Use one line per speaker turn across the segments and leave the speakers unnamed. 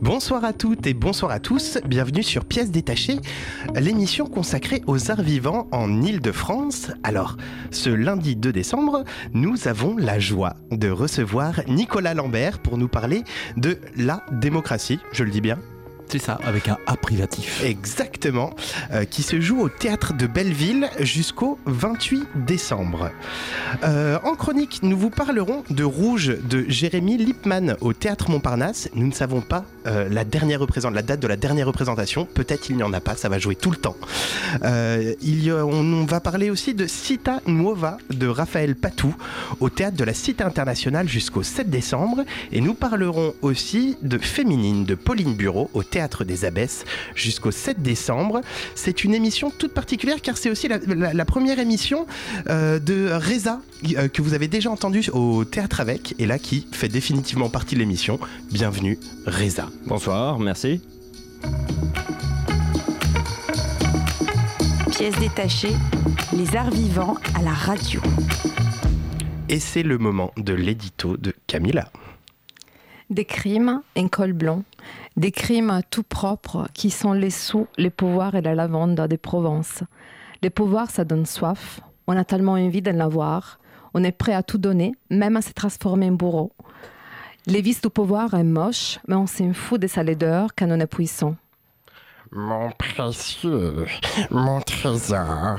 Bonsoir à toutes et bonsoir à tous, bienvenue sur Pièces détachées, l'émission consacrée aux arts vivants en Ile-de-France. Alors, ce lundi 2 décembre, nous avons la joie de recevoir Nicolas Lambert pour nous parler de la démocratie, je le dis bien
c'est ça, avec un A privatif.
Exactement, euh, qui se joue au théâtre de Belleville jusqu'au 28 décembre. Euh, en chronique, nous vous parlerons de Rouge de Jérémy Lippmann au théâtre Montparnasse. Nous ne savons pas euh, la, dernière la date de la dernière représentation. Peut-être il n'y en a pas, ça va jouer tout le temps. il on, va parler aussi de Cita Nuova de Raphaël Patou au théâtre de la Cité internationale jusqu'au 7 décembre. Et nous parlerons aussi de Féminine de Pauline Bureau au théâtre Théâtre des Abbesses jusqu'au 7 décembre. C'est une émission toute particulière car c'est aussi la, première émission euh, de Reza euh, que vous avez déjà entendu au Théâtre avec et là qui fait définitivement partie de l'émission. Bienvenue Reza.
Bonsoir, merci.
Pièces détachées, les arts vivants à la radio.
Et c'est le moment de l'édito de Camilla.
Des crimes, un col blanc, des crimes tout propres qui sont les sous, les pouvoirs et la lavande des Provences. Les pouvoirs, ça donne soif. On a tellement envie d'en avoir. On est prêt à tout donner, même à se transformer en bourreau. Les vices du pouvoir est moche, mais on s'en fout de sa laideur quand on est puissant.
Mon précieux, mon trésor.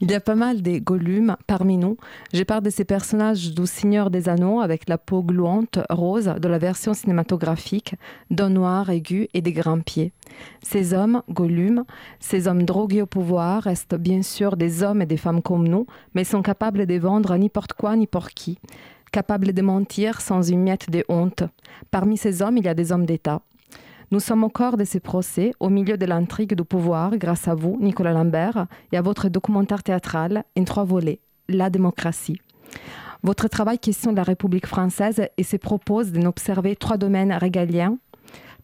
Il y a pas mal des Gollum parmi nous. Je parle de ces personnages du Seigneur des Anneaux avec la peau gluante rose de la version cinématographique, d'un noir aigu et des grands pieds. Ces hommes, Gollum, ces hommes drogués au pouvoir, restent bien sûr des hommes et des femmes comme nous, mais sont capables de vendre n'importe quoi ni pour qui capables de mentir sans une miette de honte. Parmi ces hommes, il y a des hommes d'État. Nous sommes au cœur de ces procès, au milieu de l'intrigue du pouvoir, grâce à vous, Nicolas Lambert, et à votre documentaire théâtral en trois volets, La démocratie. Votre travail questionne la République française et se propose d'observer trois domaines régaliens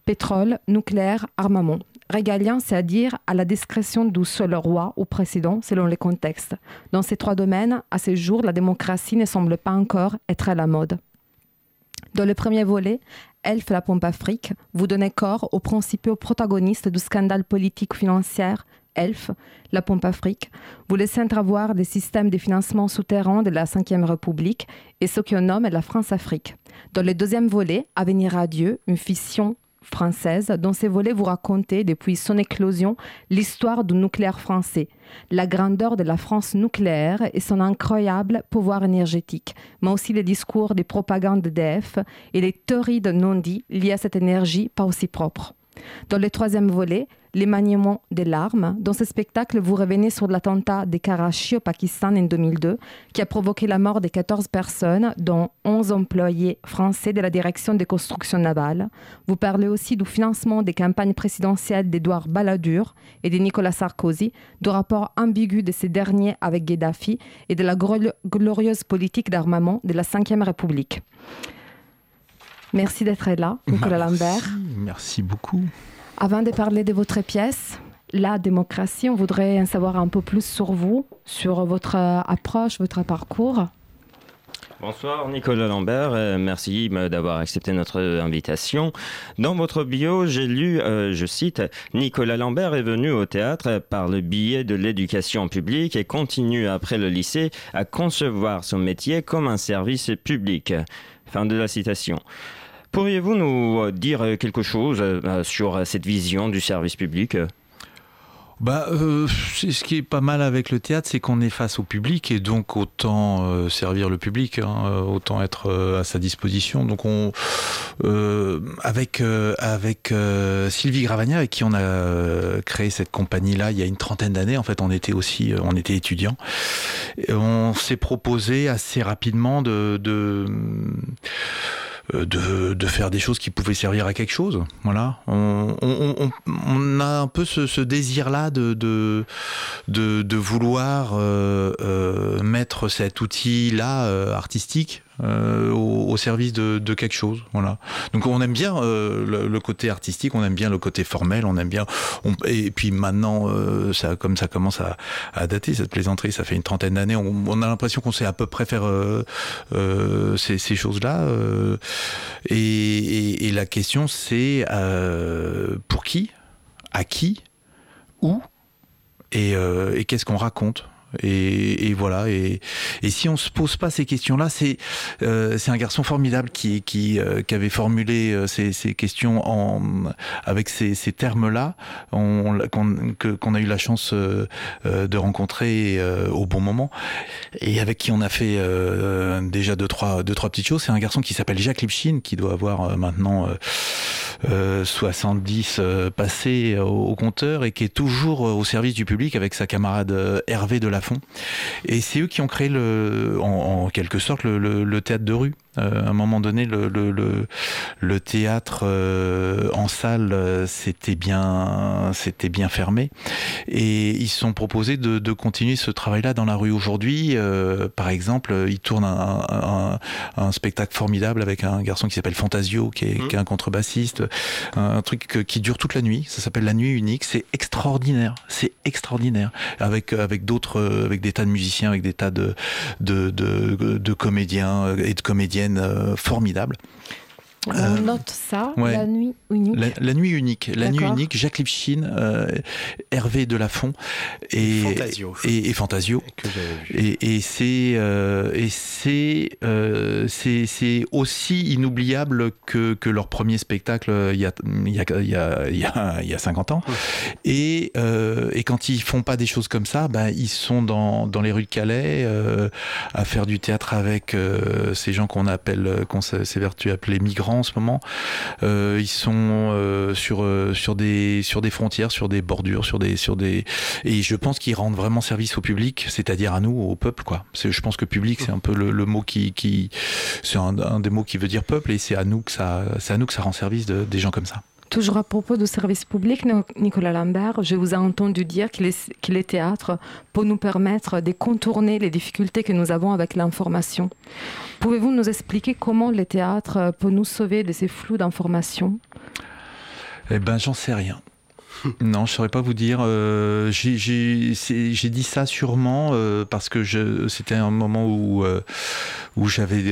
pétrole, nucléaire, armement. Régalien, c'est-à-dire à la discrétion du seul roi ou président selon les contextes. Dans ces trois domaines, à ce jour, la démocratie ne semble pas encore être à la mode. Dans le premier volet, Elf la pompe Afrique, vous donnez corps aux principaux protagonistes du scandale politique financier Elf, la pompe Afrique. Vous laissez entrevoir des systèmes de financement souterrains de la Ve République et ce qu'on nomme la France-Afrique. Dans le deuxième volet, Avenir à Dieu, une fission française. Dans ces volets, vous racontez, depuis son éclosion, l'histoire du nucléaire français, la grandeur de la France nucléaire et son incroyable pouvoir énergétique, mais aussi les discours des propagandes d'EDF et les théories de non-dits liées à cette énergie pas aussi propre. Dans le troisième volet, les maniements des larmes. Dans ce spectacle, vous revenez sur l'attentat des Karachi au Pakistan en 2002, qui a provoqué la mort de 14 personnes, dont 11 employés français de la direction des constructions navales. Vous parlez aussi du financement des campagnes présidentielles d'Edouard Balladur et de Nicolas Sarkozy, du rapport ambigu de ces derniers avec Gaddafi et de la glorieuse politique d'armement de la Ve République. Merci d'être là, Nicolas Lambert.
Merci beaucoup.
Avant de parler de votre pièce, la démocratie, on voudrait en savoir un peu plus sur vous, sur votre euh, approche, votre parcours.
Bonsoir Nicolas Lambert, euh, merci euh, d'avoir accepté notre invitation. Dans votre bio, j'ai lu, je cite, Nicolas Lambert est venu au théâtre par le biais de l'éducation publique et continue après le lycée à concevoir son métier comme un service public. Fin de la citation. Pourriez-vous nous euh, dire euh, quelque chose euh, sur cette vision du service public
bah, ce qui est pas mal avec le théâtre, c'est qu'on est face au public et donc autant servir le public, hein, autant être à sa disposition. Donc on, avec avec Sylvie Gravagna, avec qui on a créé cette compagnie-là il y a une trentaine d'années. En fait, on était aussi, on était étudiants. on s'est proposé assez rapidement de, de de, de, faire des choses qui pouvaient servir à quelque chose. Voilà. On, on, a un peu ce, désir-là de, de, de, vouloir euh, euh, mettre cet outil-là euh, artistique euh, au, service de, quelque chose. Voilà. Donc on aime bien euh, le, côté artistique, on aime bien le côté formel, on aime bien. Et puis maintenant, euh, ça, comme ça commence à, dater cette plaisanterie, ça fait une trentaine d'années, on, a l'impression qu'on sait à peu près faire ces, choses-là. Et, la question c'est pour qui, à qui, où et qu'est-ce qu'on raconte? Et, voilà. Et, si on se pose pas ces questions-là, c'est euh, c'est un garçon formidable qui qui, euh, qui avait formulé euh, ces, ces, questions en avec ces, ces termes-là, qu'on a eu la chance de rencontrer au bon moment et avec qui on a fait déjà deux trois deux trois petites choses. C'est un garçon qui s'appelle Jacques Lipschin, qui doit avoir maintenant 70 passés au, au compteur et qui est toujours au service du public avec sa camarade Hervé de la fond. Et c'est eux qui ont créé le, en, quelque sorte le, le, théâtre de rue. Euh, à un moment donné, le, le théâtre euh, en salle, c'était bien, c'était bien fermé. Et ils se sont proposés de, de continuer ce travail-là dans la rue aujourd'hui. Euh, par exemple, ils tournent un, un, un, spectacle formidable avec un garçon qui s'appelle Fantasio, qui est, mmh. qui est un contrebassiste. Un, un truc qui dure toute la nuit. Ça s'appelle La Nuit Unique. C'est extraordinaire. C'est extraordinaire. Avec, avec d'autres avec des tas de musiciens, avec des tas de, de, de, de comédiens et de comédiennes euh, formidables.
On euh, note ça, ouais. la nuit unique.
La, la nuit unique, la nuit unique, Jacques Lipschin, euh, Hervé Delafont et
Fantasio.
Et, et Fantasio. Et, et c'est euh, et c'est euh, c'est aussi inoubliable que, que leur premier spectacle il y a il y a il y a, il y a, il y a 50 ans. Et, euh, et quand ils font pas des choses comme ça, ben ils sont dans, dans les rues de Calais euh, à faire du théâtre avec ces gens qu'on appelle qu'on s'évertue appeler migrants en ce moment. Euh, ils sont euh, sur euh, sur des sur des frontières, sur des bordures, sur des sur des et je pense qu'ils rendent vraiment service au public, c'est-à-dire à nous, au peuple quoi. Je pense que public c'est un peu le, mot qui qui c'est un, des mots qui veut dire peuple et c'est à nous que ça c'est à nous que ça rend service de, des gens comme ça.
Toujours à propos du service public, Nicolas Lambert, je vous ai entendu dire que les, que les théâtres peuvent nous permettre de contourner les difficultés que nous avons avec l'information. Pouvez-vous nous expliquer comment les théâtres peuvent nous sauver de ces flous d'informations
Eh bien, j'en sais rien. Non, je saurais pas vous dire. Euh, J'ai dit ça sûrement euh, parce que c'était un moment où euh, où j'avais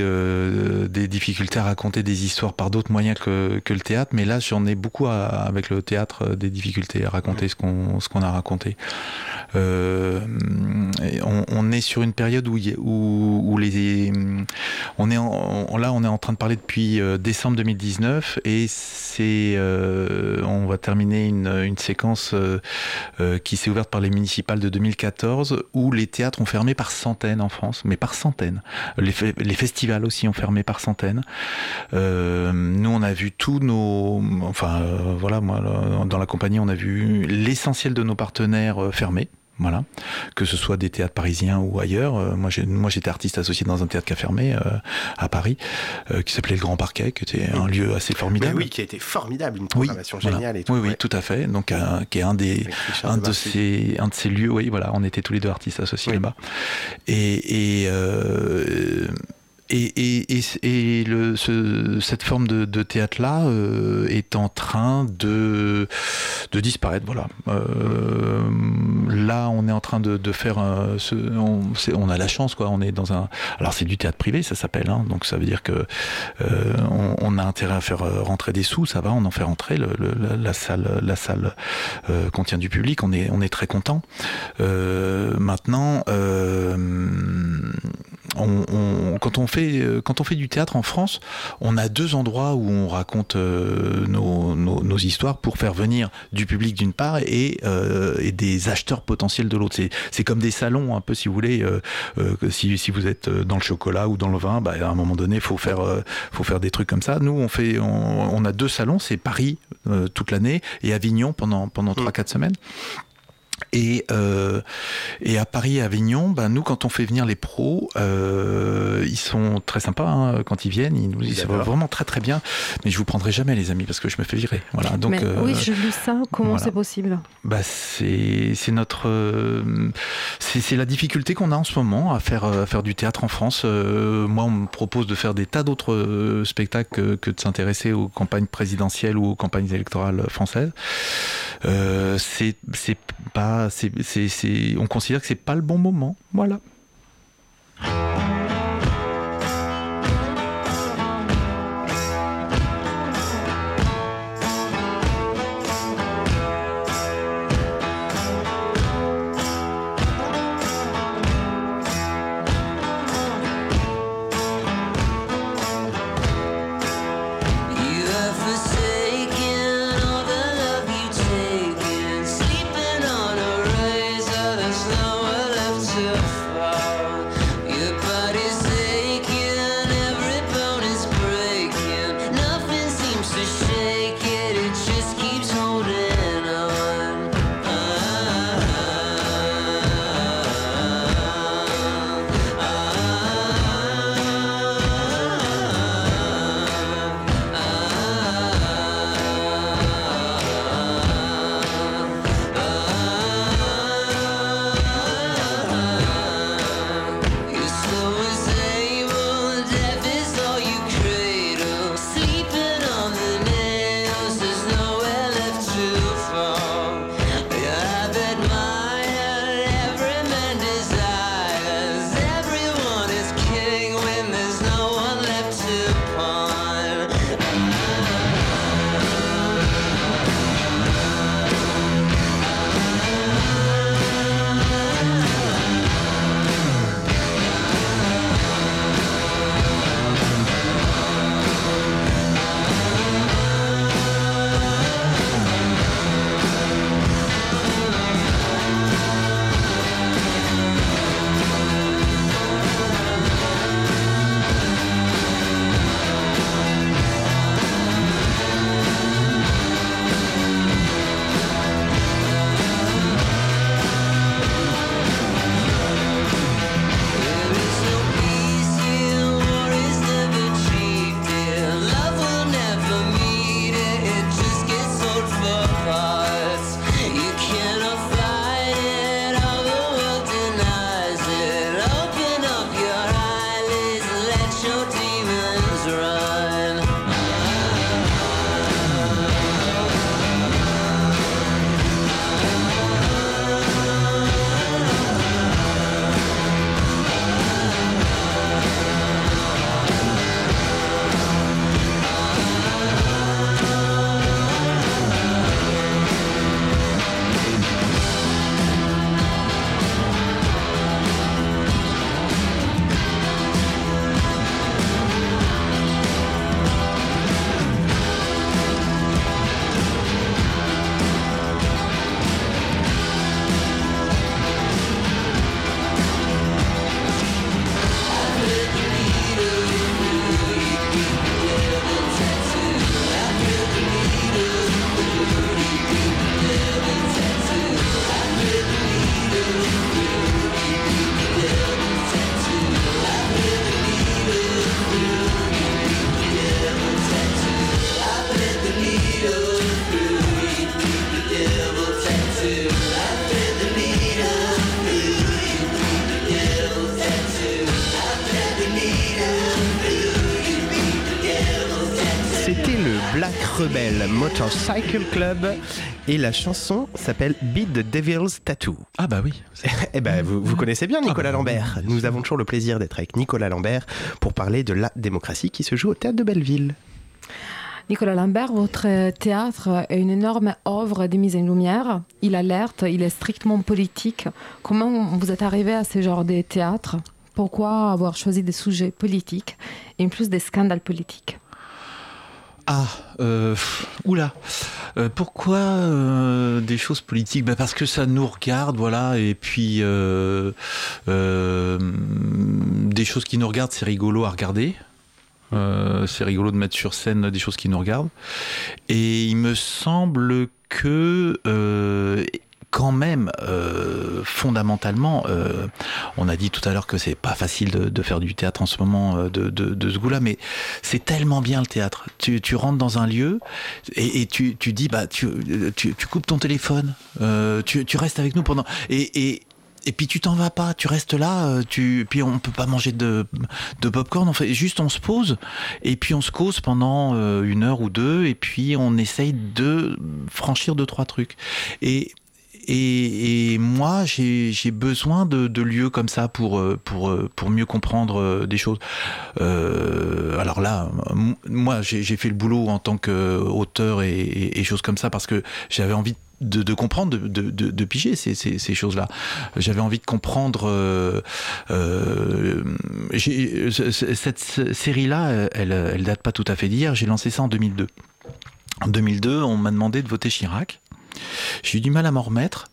des difficultés à raconter des histoires par d'autres moyens que, que, le théâtre. Mais là, j'en ai beaucoup avec le théâtre des difficultés à raconter ce qu'on a raconté. On, est sur une période où, où, les on est en, là on est en train de parler depuis décembre 2019 et c'est on va terminer une séquence euh, euh, qui s'est ouverte par les municipales de 2014 où les théâtres ont fermé par centaines en France mais par centaines. Les, les festivals aussi ont fermé par centaines. Euh, nous on a vu tous nos enfin voilà moi dans la compagnie on a vu l'essentiel de nos partenaires fermés voilà, que ce soit des théâtres parisiens ou ailleurs. Euh, moi, j'étais artiste associé dans un théâtre qui a fermé euh, à Paris, euh, qui s'appelait le Grand Parquet, qui était un lieu assez formidable.
Mais oui, qui a été formidable, une programmation
oui,
géniale
voilà.
et tout.
Oui, oui, ouais. tout à fait. Donc, un, qui est un des, un de, ces, un de ces lieux. Oui, voilà, on était tous les deux artistes associés oui. là-bas. Et, et euh, et, et, et, et le, ce, cette forme de, de théâtre-là euh, est en train de, de disparaître. Voilà. Euh, là, on est en train de, de faire. Un, ce, on, on, a la chance, quoi. On est dans un. Alors, c'est du théâtre privé, ça s'appelle. Hein, donc, ça veut dire que euh, on, on, a intérêt à faire rentrer des sous. Ça va, on en fait rentrer. Le, le, la, la, salle, la salle euh, contient du public. On est, on est très content. Euh, maintenant, euh, on, on, quand on fait quand on fait du théâtre en France, on a deux endroits où on raconte euh, nos, nos, nos, histoires pour faire venir du public d'une part et, euh, et, des acheteurs potentiels de l'autre. C'est comme des salons un peu si vous voulez. Euh, si, si, vous êtes dans le chocolat ou dans le vin, bah, à un moment donné, faut faire faut faire des trucs comme ça. Nous, on fait on, on a deux salons, c'est Paris toute l'année et Avignon pendant pendant trois quatre semaines. Et, euh, et à Paris et Avignon, ben nous, quand on fait venir les pros, euh,
ils sont très sympas hein, quand ils viennent. Ils nous disent vraiment très très bien. Mais je vous prendrai jamais, les amis, parce que je me fais virer. Voilà. Donc,
mais, oui, je lu ça. Comment c'est possible
bah, c'est notre c'est la difficulté qu'on a en ce moment à faire à faire du théâtre en France. moi, on me propose de faire des tas d'autres spectacles que, de s'intéresser aux campagnes présidentielles ou aux campagnes électorales françaises. c'est pas on considère que c'est pas le bon moment. Voilà.
Motorcycle Club et la chanson s'appelle Beat the Devil's Tattoo.
Ah bah oui.
eh ben vous, vous, connaissez bien Nicolas ah bah Lambert. Nous avons toujours le plaisir d'être avec Nicolas Lambert pour parler de la démocratie qui se joue au théâtre de Belleville.
Nicolas Lambert, votre théâtre est une énorme œuvre de mise en lumière. Il alerte, il est strictement politique. Comment vous êtes arrivé à ce genre de théâtre? Pourquoi avoir choisi des sujets politiques et plus des scandales politiques?
Ah, euh, oula. Euh, pourquoi euh, des choses politiques? Bah Parce que ça nous regarde, voilà. Et puis, euh, des choses qui nous regardent, c'est rigolo à regarder. c'est rigolo de mettre sur scène des choses qui nous regardent. Et il me semble que
quand même, euh, fondamentalement, euh, on a dit tout à l'heure que c'est pas facile de, faire du théâtre en ce moment de, de, ce goût-là, mais c'est tellement bien le théâtre. Tu, rentres dans un lieu et, tu, tu, dis, bah, tu, tu, coupes ton téléphone, tu, tu, restes avec nous pendant. Et, et, et puis tu t'en vas pas, tu restes là, tu, puis on peut pas manger de, de popcorn, on fait juste on se pose et puis on se cause pendant une heure ou deux et puis on essaye de franchir deux trois trucs. Et et, moi, j'ai besoin de, lieux comme ça pour, euh, pour, euh, pour mieux comprendre euh, des choses. alors là, moi, j'ai fait le boulot en tant qu'auteur et, et, choses comme ça parce que j'avais envie de, comprendre, de, de, piger ces, ces, choses-là. J'avais envie de comprendre. cette série-là, elle, elle date pas tout à fait d'hier. J'ai lancé ça en 2002. En 2002, on m'a demandé de voter Chirac. J'ai eu du mal à m'en remettre.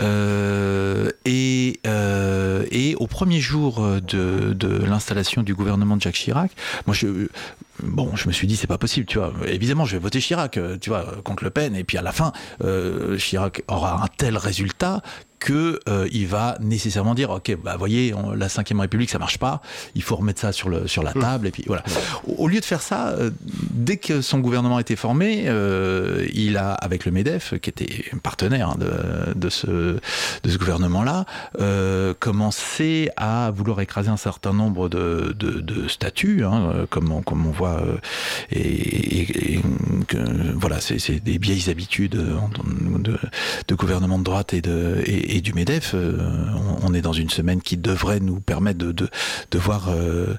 Euh, et, euh, et, au premier jour de, de l'installation du gouvernement de Jacques Chirac, moi je, bon, je me suis dit c'est pas possible, tu vois. Évidemment, je vais voter Chirac, euh, tu vois, contre Le Pen. Et puis à la fin, Chirac aura un tel résultat que euh, il va nécessairement dire ok bah voyez la cinquième République ça marche pas il faut remettre ça sur le sur la mmh. table et puis voilà au, lieu de faire ça euh, dès que son gouvernement était formé euh, il a avec le Medef qui était partenaire hein, de, de, ce de ce gouvernement là commencé à vouloir écraser un certain nombre de, de, de statuts hein, comme on, comme on voit et, que, voilà c'est des vieilles habitudes de, de, gouvernement de droite et de et, du MEDEF. Euh, on, est dans une semaine qui devrait nous permettre de, de, de voir euh,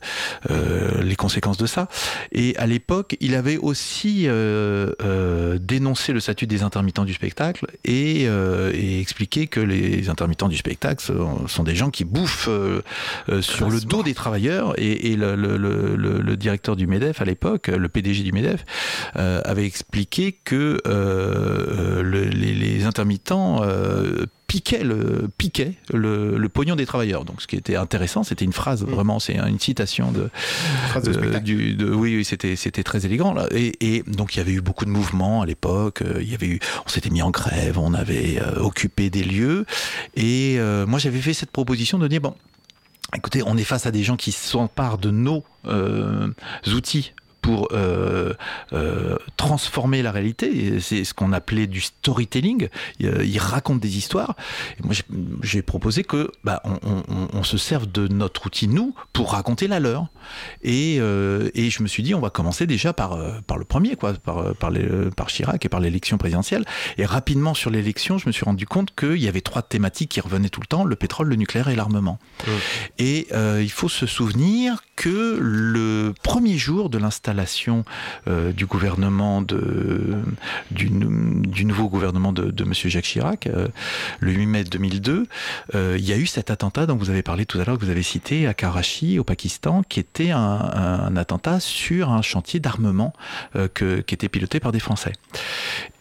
euh, les conséquences de ça. Et à l'époque, il avait aussi dénoncé le statut des intermittents du spectacle et, et, expliqué que les intermittents du spectacle sont, des gens qui bouffent sur le dos des travailleurs. Et, et le, le, le, le, directeur du MEDEF à l'époque, le PDG du MEDEF, avait expliqué que les, les, intermittents piquait le piquait le, le, pognon des travailleurs. Donc ce qui était intéressant, c'était une phrase mm. vraiment, c'est une citation de,
de,
du, de oui, oui c'était c'était très élégant là. Et, et, donc il y avait eu beaucoup de mouvements à l'époque. Euh, il y avait eu, on s'était mis en grève, on avait euh, occupé des lieux. Et euh, moi j'avais fait cette proposition de dire bon. Écoutez, on est face à des gens qui s'emparent de nos outils pour euh, euh, transformer la réalité. C'est ce qu'on appelait du storytelling. Il, raconte des histoires. Et moi, j'ai proposé que bah, on, se serve de notre outil nous pour raconter la leur. Et, euh, et je me suis dit, on va commencer déjà par par le premier, quoi, par par, les, par Chirac et par l'élection présidentielle. Et rapidement sur l'élection, je me suis rendu compte qu'il y avait trois thématiques qui revenaient tout le temps le pétrole, le nucléaire et l'armement. Mmh. Et il faut se souvenir que le premier jour de l'installation euh, du gouvernement du, nouveau gouvernement de, de M. Jacques Chirac, euh, le 8 mai 2002, euh, il y a eu cet attentat dont vous avez parlé tout à l'heure, que vous avez cité à Karachi, au Pakistan, qui était un, attentat sur un chantier d'armement qui était piloté par des Français.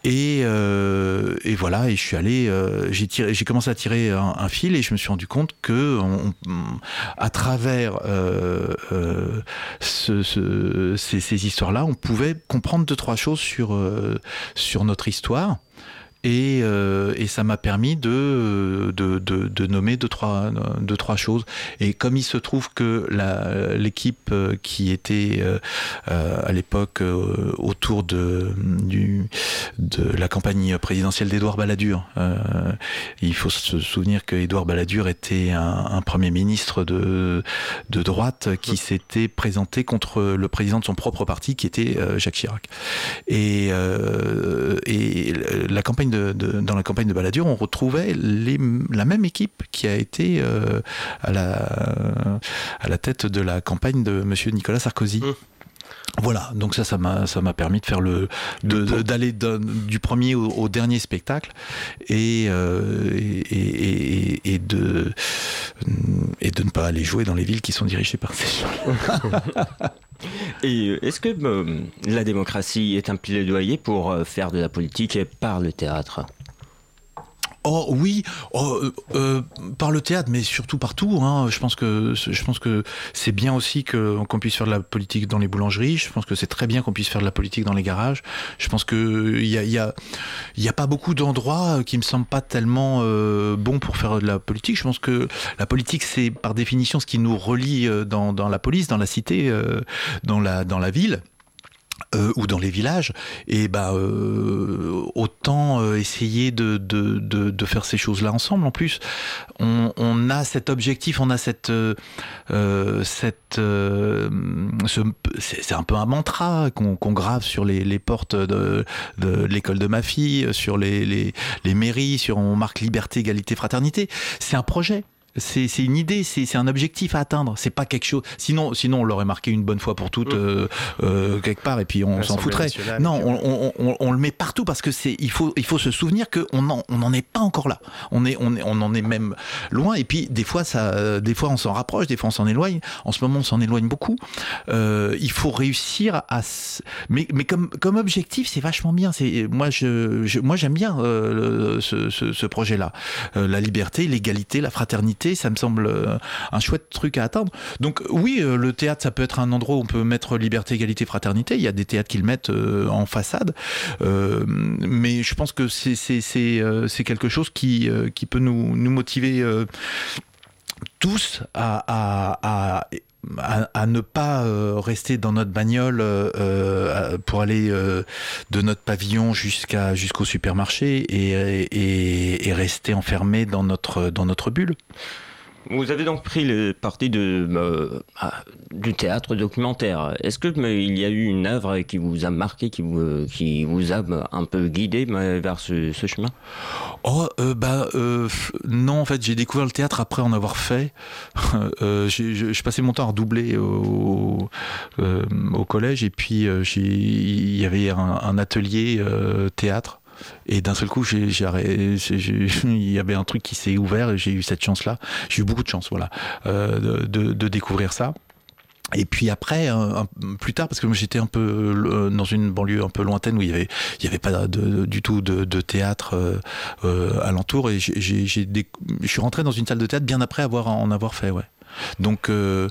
Et, euh, et, voilà, et je suis allé, euh, j'ai commencé à tirer un, fil et je me suis rendu compte que à travers euh, euh ce, ce, ces, ces histoires-là, on pouvait comprendre deux trois choses sur euh, sur notre histoire et, euh, et ça m'a permis de, de, de, de, nommer deux trois, deux, trois choses. Et comme il se trouve que l'équipe euh, qui était euh, à l'époque autour de, du, de la campagne présidentielle d'Édouard Balladur, il faut se souvenir que Édouard Balladur était un, un, premier ministre de, de droite qui s'était présenté contre le président de son propre parti, qui était Jacques Chirac. Et, et la campagne de dans la campagne de Balladur, on retrouvait la même équipe qui a été euh, à, la, à la tête de la campagne de M. Nicolas Sarkozy. Mmh. Voilà, donc ça, ça m'a, ça m'a permis de faire le, d'aller du premier au, dernier spectacle et, euh, et, et, de et de ne pas aller jouer dans les villes qui sont dirigées par ces gens.
et euh, est-ce que euh, la démocratie est un plaidoyer pour faire de la politique par le théâtre?
Oh oui, oh, euh, euh, par le théâtre, mais surtout partout. Hein. Je pense que je pense que c'est bien aussi qu'on puisse faire de la politique dans les boulangeries. Je pense que c'est très bien qu'on puisse faire de la politique dans les garages. Je pense que il y a il y a pas beaucoup d'endroits qui me semblent pas tellement euh, bons pour faire de la politique. Je pense que la politique c'est par définition ce qui nous relie dans, la police, dans la cité, dans la dans la ville. Euh, ou dans les villages, et bah euh, autant euh, essayer de, de, de, de faire ces choses-là ensemble. En plus, on, on a cet objectif, on a cette, euh, cette, euh, ce- c'est c'est un peu un mantra qu'on qu'on grave sur les, les portes de, de l'école de ma fille, sur les, les, les mairies, sur on marque liberté, égalité, fraternité. C'est un projet. C'est une idée, c'est un objectif à atteindre. C'est pas quelque chose. Sinon, sinon on l'aurait marqué une bonne fois pour toutes euh, euh, quelque part et puis on s'en foutrait. Non, on, on, on, on le met partout parce que c'est il faut il faut se souvenir que on en on n'en est pas encore là. On est on est on en est même loin et puis des fois ça euh, des fois on s'en rapproche, des fois on s'en éloigne. En ce moment on s'en éloigne beaucoup. Euh, il faut réussir à mais mais comme comme objectif c'est vachement bien. C'est moi je, je- moi j'aime bien euh, le- ce, ce, ce projet là. la liberté, l'égalité, la fraternité, ça me semble euh, un chouette truc à atteindre. Donc oui, euh, le théâtre, ça peut être un endroit où on peut mettre liberté, égalité, fraternité. Il y a des théâtres qui le mettent euh, en façade. Mais je pense que c'est quelque chose qui, peut nous, motiver tous à- à- ne pas euh, rester dans notre bagnole euh, euh, pour aller de notre pavillon jusqu'à jusqu'au supermarché et rester enfermé dans notre dans notre bulle.
Vous avez donc pris le parti euh, ah, du théâtre documentaire. Est-ce que mais, il y a eu une œuvre qui vous a marqué, qui vous, a euh, un peu guidé vers ce, chemin?
Oh, euh, bah euh, non, en fait, j'ai découvert le théâtre après en avoir fait. Euh, je, passais mon temps à redoubler au, collège et puis il y avait un, atelier théâtre. Et d'un seul coup, il y avait un truc qui s'est ouvert et j'ai eu cette chance-là. J'ai eu beaucoup de chance, voilà, euh, de, découvrir ça. Et puis après, plus tard, parce que j'étais un peu euh, dans une banlieue un peu lointaine où il y avait, pas du tout de, théâtre euh, euh, alentour, et j'ai, je suis rentré dans une salle de théâtre bien après avoir en avoir fait, ouais. Donc euh,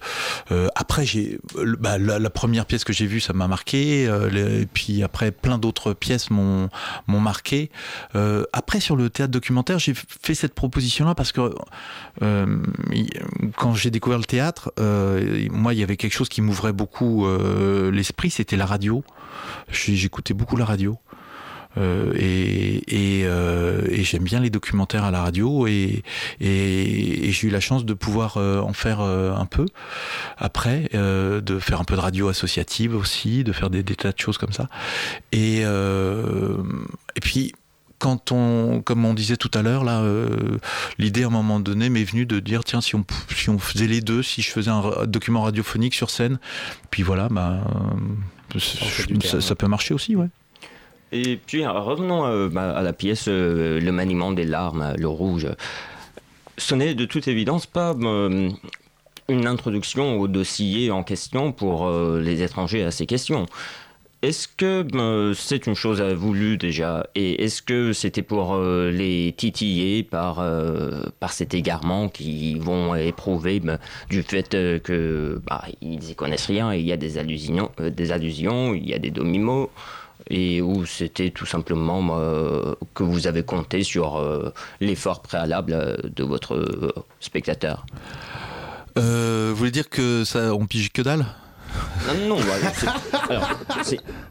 euh, après j'ai bah, la, première pièce que j'ai vue ça m'a marqué euh, et puis après plein d'autres pièces m'ont marqué. Après sur le théâtre documentaire j'ai fait cette proposition là parce que quand j'ai découvert le théâtre moi il y avait quelque chose qui m'ouvrait beaucoup l'esprit c'était la radio. J'écoutais beaucoup la radio euh, et, et, euh, et j'aime bien les documentaires à la radio et, j'ai eu la chance de pouvoir euh, en faire un peu après, de faire un peu de radio associative aussi, de faire des, des tas de choses comme ça. Et, et puis quand on, comme on disait tout à l'heure, là, euh, l'idée à un moment donné m'est venue de dire tiens si on si on faisait les deux, si je faisais un document radiophonique sur scène, puis voilà, bah, euh,
du
ça, ça peut marcher aussi, ouais.
Et puis euh, revenons euh, à la pièce euh, Le maniement des larmes, le rouge. Ce n'est de toute évidence pas une introduction au dossier en question pour les étrangers à ces questions. Est-ce que c'est une chose voulue déjà? Et est-ce que c'était pour les titiller par, par cet égarement qu'ils vont éprouver ben, du fait que bah, ils connaissent rien il y a des allusions, des allusions il y a des demi-mots et où c'était tout simplement que vous avez compté sur euh, l'effort préalable euh, de votre euh, spectateur.
Vous voulez dire que ça, on pige que dalle?
Non, non, voilà,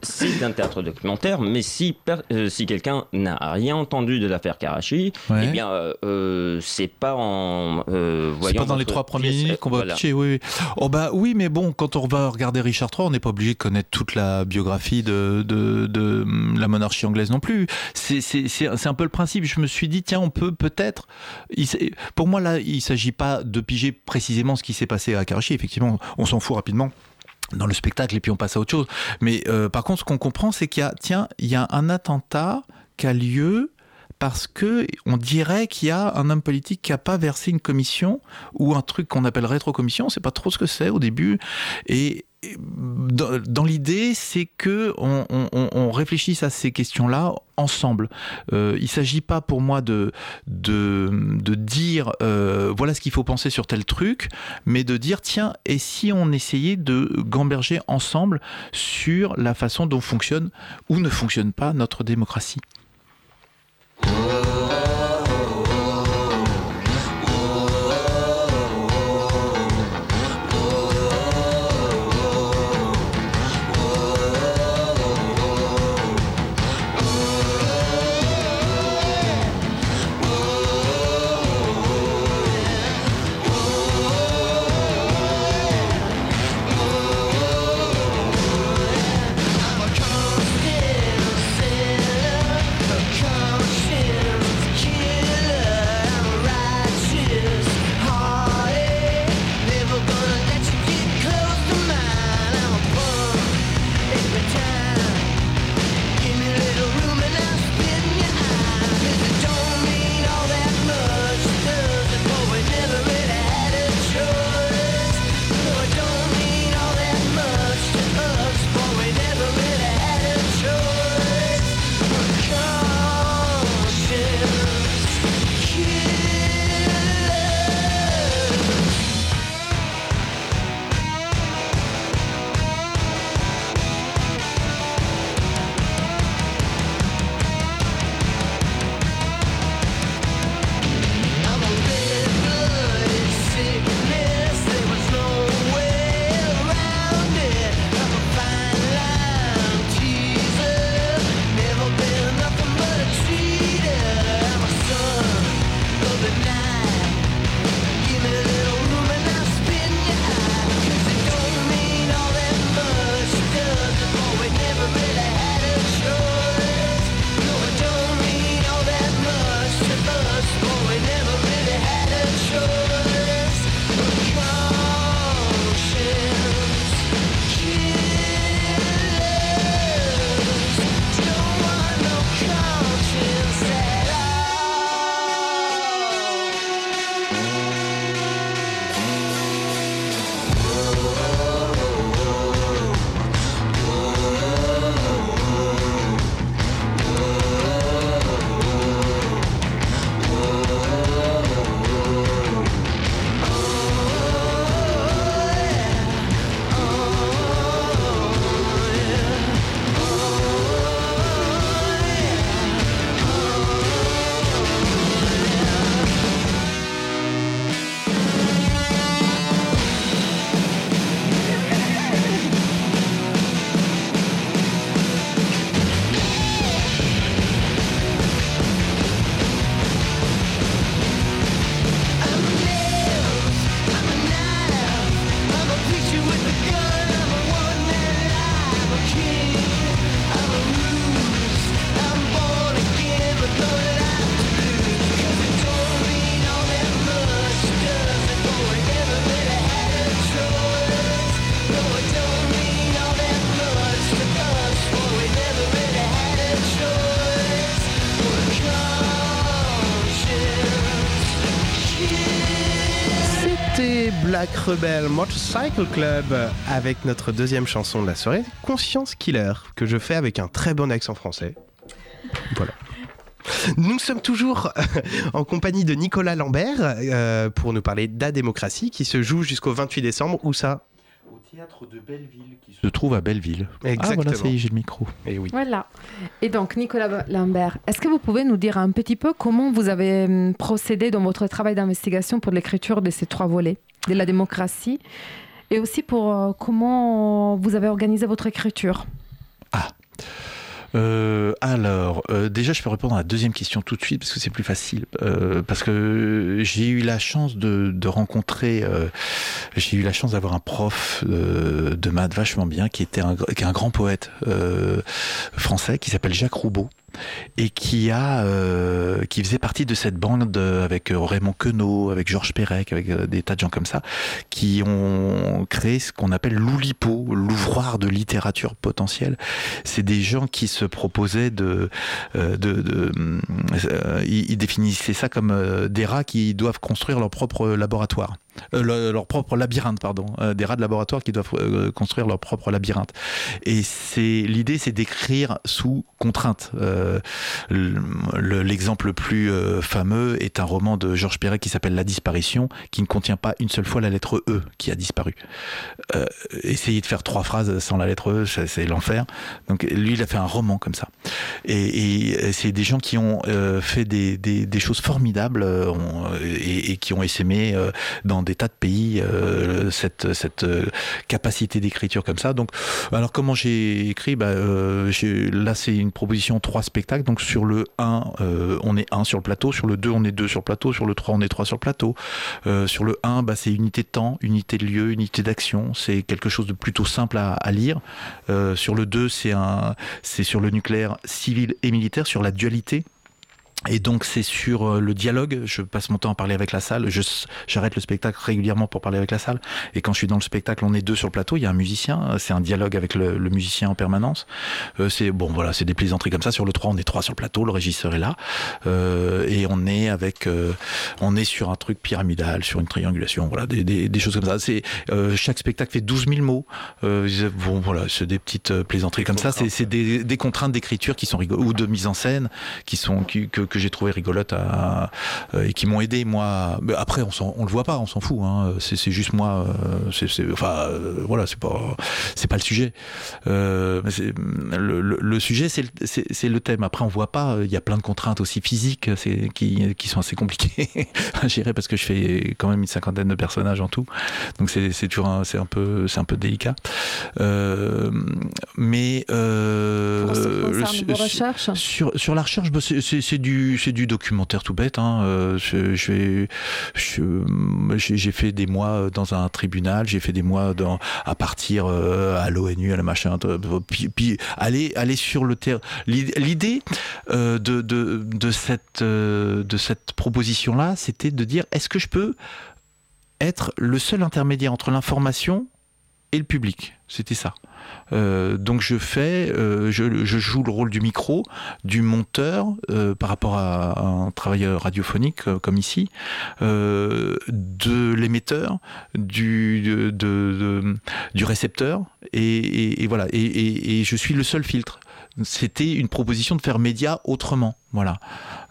c'est- un théâtre documentaire, mais si, euh, si quelqu'un n'a rien entendu de l'affaire Karachi,
Ouais.
eh bien, euh, euh, c'est pas en euh, voyant
pas dans les trois premières
pièce-
minutes qu'on va
voilà.
pitcher, oui. Oh bah oui, mais bon, quand on va regarder Richard III, on n'est pas obligé de connaître toute la biographie de, de, de, hum, la monarchie anglaise non plus. C'est un peu le principe. Je me suis dit, tiens, on peut peut-être... Pour moi, là, il s'agit pas de piger précisément ce qui s'est passé à Karachi. Effectivement, on s'en fout rapidement dans le spectacle et puis on passe à autre chose. Mais euh, par contre, ce qu'on comprend, c'est qu'il y a, tiens, il y a un attentat qui a lieu parce que on dirait qu'il y a un homme politique qui a pas versé une commission ou un truc qu'on appelle rétrocommission, on sait pas trop ce que c'est au début et
dans, dans l'idée, c'est que on, réfléchisse à ces questions-là ensemble. Euh, il s'agit pas pour moi de de, de dire euh, voilà ce qu'il faut penser sur tel truc, mais de dire tiens et si on essayait de gamberger ensemble sur la façon dont fonctionne ou ne fonctionne pas notre démocratie?
Black Rebel Motorcycle Club avec notre deuxième chanson de la soirée, Conscience Killer, que je fais avec un très bon accent français. Voilà. Nous sommes toujours en compagnie de Nicolas Lambert euh, pour nous parler de la démocratie qui se joue jusqu'au 28 décembre. Où ça?
Au théâtre de Belleville qui se trouve à Belleville.
Exactement.
Ah voilà, ça y est, j'ai le micro.
Et oui.
Voilà. Et donc, Nicolas Lambert, est-ce que vous pouvez nous dire un petit peu comment vous avez hum, procédé dans votre travail d'investigation pour l'écriture de ces trois volets? De la démocratie et aussi pour euh, comment vous avez organisé votre écriture
Euh, alors, euh, déjà, je peux répondre à la deuxième question tout de suite parce que c'est plus facile. Parce que j'ai eu la chance de, de rencontrer, j'ai eu la chance d'avoir un prof de maths vachement bien qui était un, qui est un grand poète français qui s'appelle Jacques Roubaud.
Et qui a euh, qui faisait partie de cette bande avec Raymond Queneau, avec Georges Perec, avec des tas de gens comme ça, qui ont créé ce qu'on appelle l'Oulipo, l'ouvroir de littérature potentielle. C'est des gens qui se proposaient de, de, ils définissaient ça comme des rats qui doivent construire leur propre laboratoire. Euh, leur propre labyrinthe, pardon, euh, des rats de laboratoire qui doivent euh, construire leur propre labyrinthe. Et l'idée, c'est d'écrire sous contrainte. L'exemple le, plus fameux est un roman de Georges Perret qui s'appelle La disparition, qui ne contient pas une seule fois la lettre E qui a disparu. essayer de faire trois phrases sans la lettre E, c'est l'enfer. Donc lui, il a fait un roman comme ça. Et, c'est des gens qui ont fait des, choses formidables et, qui ont essaimé dans des tas de pays euh, cette, cette euh, capacité d'écriture comme ça. Donc, alors comment j'ai écrit? Bah, euh, Là, c'est une proposition trois Donc sur le 1, on est 1 sur le plateau. Sur le 2, on est 2 sur le plateau. Sur le 3, on est 3 sur le plateau. sur le 1, bah, c'est unité de temps, unité de lieu, unité d'action. C'est quelque chose de plutôt simple à, à lire. sur le 2, c'est sur le nucléaire civil et militaire, sur la dualité. Et donc c'est sur euh, le dialogue, je passe mon temps à parler avec la salle, j'arrête le spectacle régulièrement pour parler avec la salle, et quand je suis dans le spectacle, on est deux sur le plateau, il y a un musicien, euh, c'est un dialogue avec le, le, musicien en permanence, euh, c'est bon voilà, c'est des plaisanteries comme ça, sur le 3 on est trois sur le plateau, le régisseur est là, euh, et on est avec, euh, on est sur un truc pyramidal, sur une triangulation, voilà, des, des, choses comme ça, c'est chaque spectacle fait 12 000 mots, bon voilà, c'est des petites plaisanteries comme ça, c'est des, des, contraintes d'écriture qui sont rigolo, ou de mise en scène, qui sont, qui, que que j'ai trouvé rigolote à, euh, et qui m'ont aidé moi. Mais après, on, on le voit pas, on s'en fout. Hein. C'est juste moi. Euh, enfin, euh, voilà, c'est pas, c'est pas le sujet. Euh, le, le, le, sujet, c'est le, le, thème. Après, on voit pas. Il y a plein de contraintes aussi physiques, qui, qui sont assez compliquées à gérer parce que je fais quand même une cinquantaine de personnages en tout. Donc c'est toujours, c'est un peu, c'est un peu délicat. Euh, mais euh, sur la recherche, bah, c'est du c'est du documentaire tout bête. Hein. Euh, j'ai fait des mois dans un tribunal, j'ai fait des mois à partir euh, à l'ONU, à la machin. Puis, aller, sur le terrain. L'idée euh, de cette proposition-là, c'était de dire est-ce que je peux être le seul intermédiaire entre l'information et le public? C'était ça. Euh, donc je fais, euh, je, joue le rôle du micro, du monteur euh, par rapport à, un travailleur radiophonique comme ici, de l'émetteur, du, récepteur, et, voilà. Et, je suis le seul filtre c'était une proposition de faire média autrement, voilà,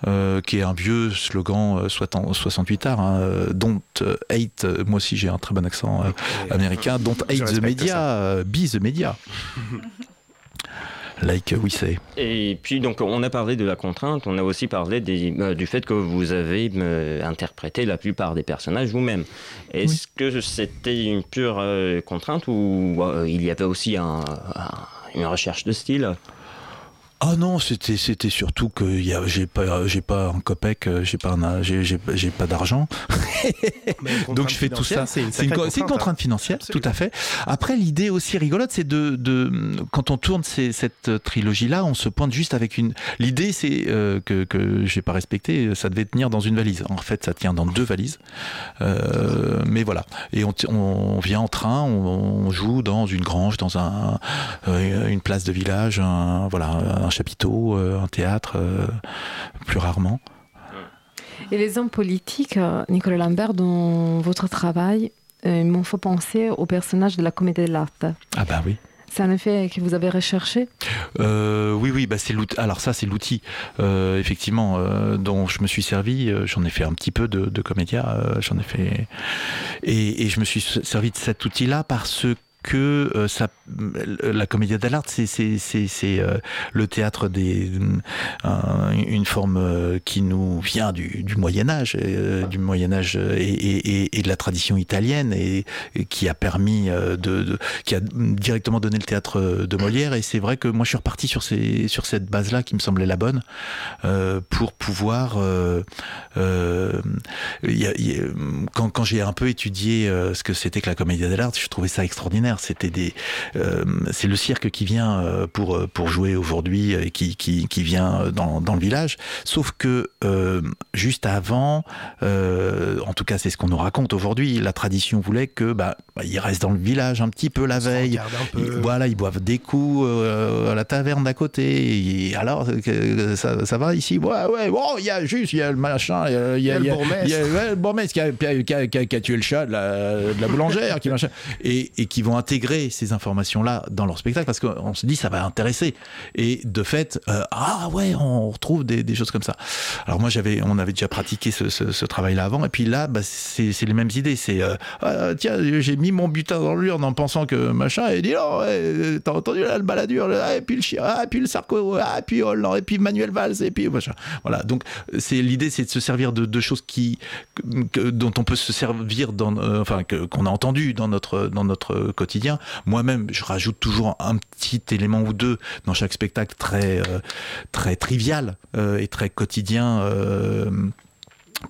euh, qui est un vieux slogan euh, 68 art, hein, euh, don't hate, moi aussi j'ai un très bon accent euh, américain, don't hate the media, euh, be the media. like we say.
Et puis donc on a parlé de la contrainte, on a aussi parlé des, euh, du fait que vous avez euh, interprété la plupart des personnages vous-même. Est-ce oui. que c'était une pure euh, contrainte ou il y avait aussi un, un, une recherche de style?
Ah non, c'était c'était surtout que j'ai pas j'ai pas un copec, j'ai pas j'ai pas d'argent, donc je fais tout ça. C'est une, une, contrainte, une contrainte financière, Absolument. tout à fait. Après l'idée aussi rigolote, c'est de, de quand on tourne ces, cette trilogie là, on se pointe juste avec une. L'idée c'est euh, que que j'ai pas respecté, ça devait tenir dans une valise. En fait, ça tient dans deux valises, euh, mais voilà. Et on, on vient en train, on, on, joue dans une grange, dans un euh, une place de village, un, voilà. Un chapiteau, euh, un théâtre, euh, plus rarement.
Et les hommes politiques, euh, Nicolas Lambert, dans votre travail, il m'en faut penser au personnage de la comédie de l'art.
Ah bah oui.
C'est un effet que vous avez recherché?
Euh, Oui, oui, bah c'est l'outil. Alors ça, c'est l'outil, euh, effectivement, euh, dont je me suis servi. J'en ai fait un petit peu de, de comédia. J'en ai fait, et, et, je me suis servi de cet outil-là parce que euh, ça, la comédie dell'arte, c'est euh, le théâtre des euh, une forme euh, qui nous vient du, Moyen Âge, euh, du Moyen Âge et, de la tradition italienne et, qui a permis de, qui a directement donné le théâtre de Molière. Et c'est vrai que moi je suis reparti sur cette base-là qui me semblait la bonne pour pouvoir quand, j'ai un peu étudié ce que c'était que la comédie dell'arte, je trouvais ça extraordinaire c'était des, euh, c'est le cirque qui vient euh, pour pour jouer aujourd'hui et qui, qui, qui vient dans, dans le village. Sauf que euh, juste avant, euh, en tout cas c'est ce qu'on nous raconte aujourd'hui, la tradition voulait que bah, bah, ils restent dans le village un petit peu la veille.
peu.
Ils- voilà, ils boivent des coups euh, à la taverne d'à côté. Et alors, ça, ça va ici? Ouais, ouais, bon, il y a juste, il y a le machin, il y a,
le bourgmestre.
qui a, qui tué le chat de la, de la boulangère, qui machin, et, et qui vont intégrer ces informations-là dans leur spectacle parce qu'on se dit ça va intéresser. Et de fait, euh, ah ouais, on retrouve des, choses comme ça. Alors moi, j'avais, on avait déjà pratiqué ce, travail-là avant, et puis là, bah, c'est les mêmes idées. C'est euh, ah, tiens, j'ai mis mon butin dans l'urne en pensant que machin, et dit oh, ouais, t'as entendu là le baladure, là, et puis le chien, ah, et puis le Sarko, ah, et puis Hollande, et puis Manuel Valls, et puis machin. Voilà. Donc c'est l'idée, c'est de se servir de, de choses qui, que- dont on peut se servir dans, euh, enfin, qu'on a entendu dans notre dans notre quotidien. Moi-même, je rajoute toujours un petit élément ou deux dans chaque spectacle très euh, trivial euh, et très quotidien. euh,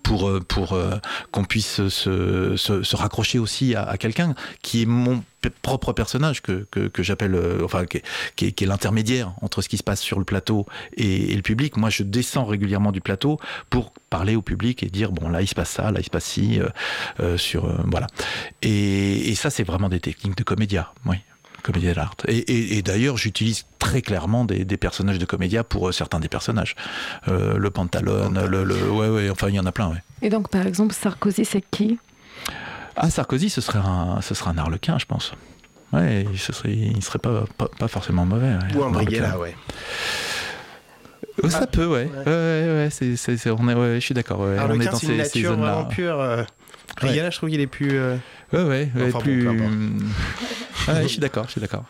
pour, euh, pour euh, qu'on puisse se, se, se raccrocher aussi à, à quelqu'un qui est mon propre personnage que, que, que j'appelle, euh, enfin, qui est, qui est- qui est l'intermédiaire entre ce qui se passe sur le plateau et, et le public. Moi, je descends régulièrement du plateau pour parler au public et dire, bon, là, il se passe ça, là, il se passe ci, euh, sur, voilà. Et, et ça, c'est vraiment des techniques de comédia, oui. Comédia d'art. Et, et, et d'ailleurs, j'utilise très clairement des, des personnages de comédia pour euh, certains des personnages. Euh, le pantalon, le, le- ouais, ouais, enfin, il y en a plein, ouais.
Et donc, par exemple, Sarkozy, c'est qui?
Ah, Sarkozy, ce serait un, ce serait un arlequin, je pense. Ouais, ce serait, il serait pas, pas, pas forcément mauvais. ouais.
Ou un
arlequin.
Brighella, ouais.
Oh, ça peut, ouais. Ouais, ouais, ouais, c'est, c'est, on est, ouais, je suis d'accord. Ouais. on est
Arlequin,
dans
c'est une
ces, ces
nature
zones-là.
vraiment pure. euh, Brighella, je trouve qu'il est plus. euh,
Ouais, ouais, ouais,
Enfin bon,
plus.
peu
je suis d'accord, je suis d'accord.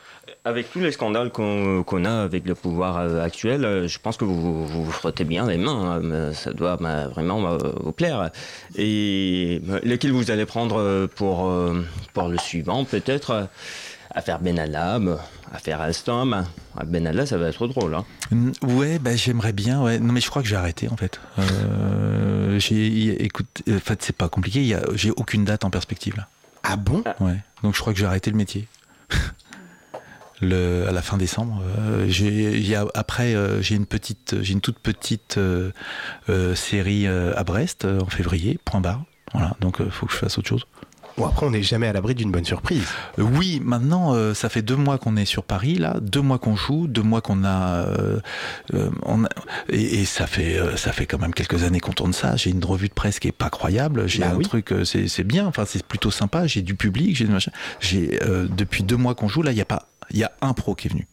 Avec tous les scandales qu'on a avec le pouvoir euh, actuel, euh, je pense que vous vous, vous frottez bien les mains. hein, ça doit bah, vraiment euh, vous plaire. Et euh, lequel vous allez prendre pour, pour le suivant, peut-être Affaire Benalla, affaire Alstom. Ah, Benalla, ça va être drôle. Hein.
Ouais, bah, j'aimerais bien. Ouais. Non, mais je crois que j'ai arrêté en fait. Euh, j'ai, écoute, en fait, c'est pas compliqué. il y a- j'ai aucune date en perspective là.
Ah bon?
Ouais. Donc je crois que j'ai arrêté le métier. À la fin décembre. Euh, après, euh, j'ai une petite, j'ai une toute petite euh, série à Brest en février. Point barre. Voilà. Donc il faut que je fasse autre chose.
Bon, après, on n'est jamais à l'abri d'une bonne surprise.
Oui, maintenant, euh, ça fait deux mois qu'on est sur Paris, là, deux mois qu'on joue, deux mois qu'on a, euh, euh, on a- et, et ça fait, euh, ça fait quand même quelques années qu'on tourne ça. J'ai une revue de presse qui est pas croyable. J'ai
Bah
un
oui.
truc, c'est bien. Enfin, c'est plutôt sympa. J'ai du public. J'ai, du machin. j'ai euh, depuis deux mois qu'on joue. Là, il y a pas, il y a un pro qui est venu,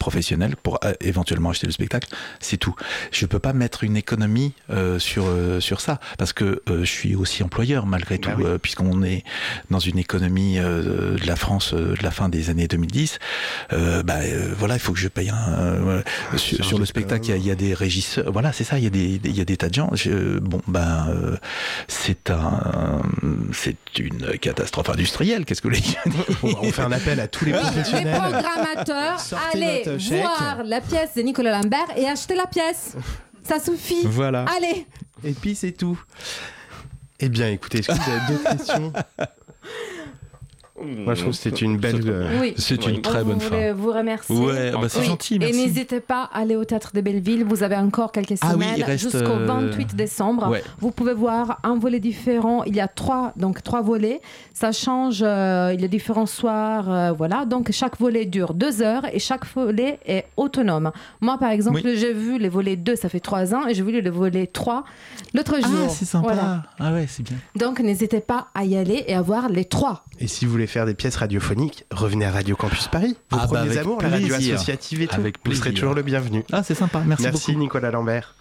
professionnel pour euh, éventuellement acheter le spectacle. C'est tout. Je peux pas mettre une économie euh, sur euh, sur ça parce que euh, je suis aussi employeur malgré
Bah
tout,
oui.
euh, puisqu'on est dans une économie euh, de la France euh, de la fin des années 2010. Euh, bah euh, voilà, il faut que je paye un. euh, voilà. sur, sur le spectacle, il y a-
com.
il y, a des régisseurs. Voilà, c'est ça. Il y a des des- il y a des tas de gens. Je- bon, ben euh, c'est un c'est une catastrophe industrielle. Qu'est-ce que vous voulez dire?
On, fait un appel à tous les
Les
professionnels.
programmateurs,
Sortez
allez
chèque.
voir la pièce de Nicolas Lambert et achetez la pièce. Ça suffit.
Voilà.
Allez.
Et puis c'est tout. Eh bien, écoutez, est-ce que vous avez d'autres questions? Moi, je trouve que c'était une belle. euh,
Oui.
C'est
Oui.
une très
On
bonne fin.
vous remercier.
Ouais, bah, c'est
Oui.
gentil,
Et n'hésitez pas à aller au théâtre de Belleville. Vous avez encore quelques
Ah
semaines
reste,
jusqu'au
euh,
28 décembre.
Ouais.
Vous pouvez voir un volet différent. Il y a trois, donc trois volets. Ça change. euh, il y a différents soirs. euh, voilà. Donc chaque volet dure deux heures et chaque volet est autonome. Moi, par exemple, j'ai vu les volets 2, ça fait trois ans, et j'ai vu le volet 3 l'autre
Ah,
jour.
c'est sympa.
Voilà.
Ah ouais, c'est bien.
Donc n'hésitez pas à y aller et à voir les trois.
Et si vous voulez faire des pièces radiophoniques, revenez à Radio Campus Paris. Vos
Ah bah,
premiers
avec
amours, la radio
plaisir.
associative et tout.
Avec
Vous serez
plaisir.
toujours le bienvenu.
Ah, c'est sympa. Merci,
Merci
beaucoup.
Nicolas Lambert.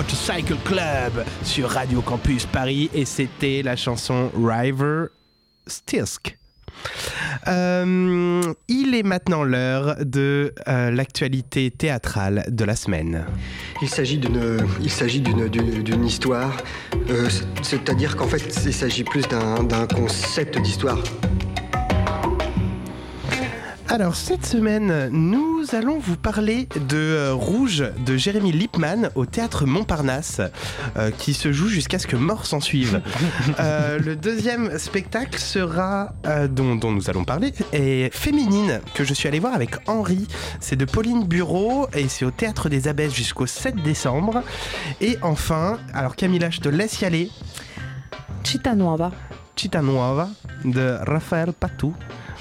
Motorcycle Club sur Radio Campus Paris et c'était la chanson River Stisk. Euh, il est maintenant l'heure de euh, l'actualité théâtrale de la semaine.
Il s'agit d'une, histoire, euh, c'est-à-dire qu'en fait, il s'agit plus d'un concept d'histoire.
Alors cette semaine, nous allons vous parler de euh, Rouge de Jérémy Lippmann au théâtre Montparnasse, euh, qui se joue jusqu'à ce que mort s'en suive. Euh, le deuxième spectacle sera, euh, dont, dont nous allons parler, est Féminine, que je suis allé voir avec Henri. C'est de Pauline Bureau et c'est au théâtre des Abbesses jusqu'au 7 décembre. Et enfin, alors Camilla, je te laisse y aller.
Città Nuova.
Città Nuova de Raphaël Patou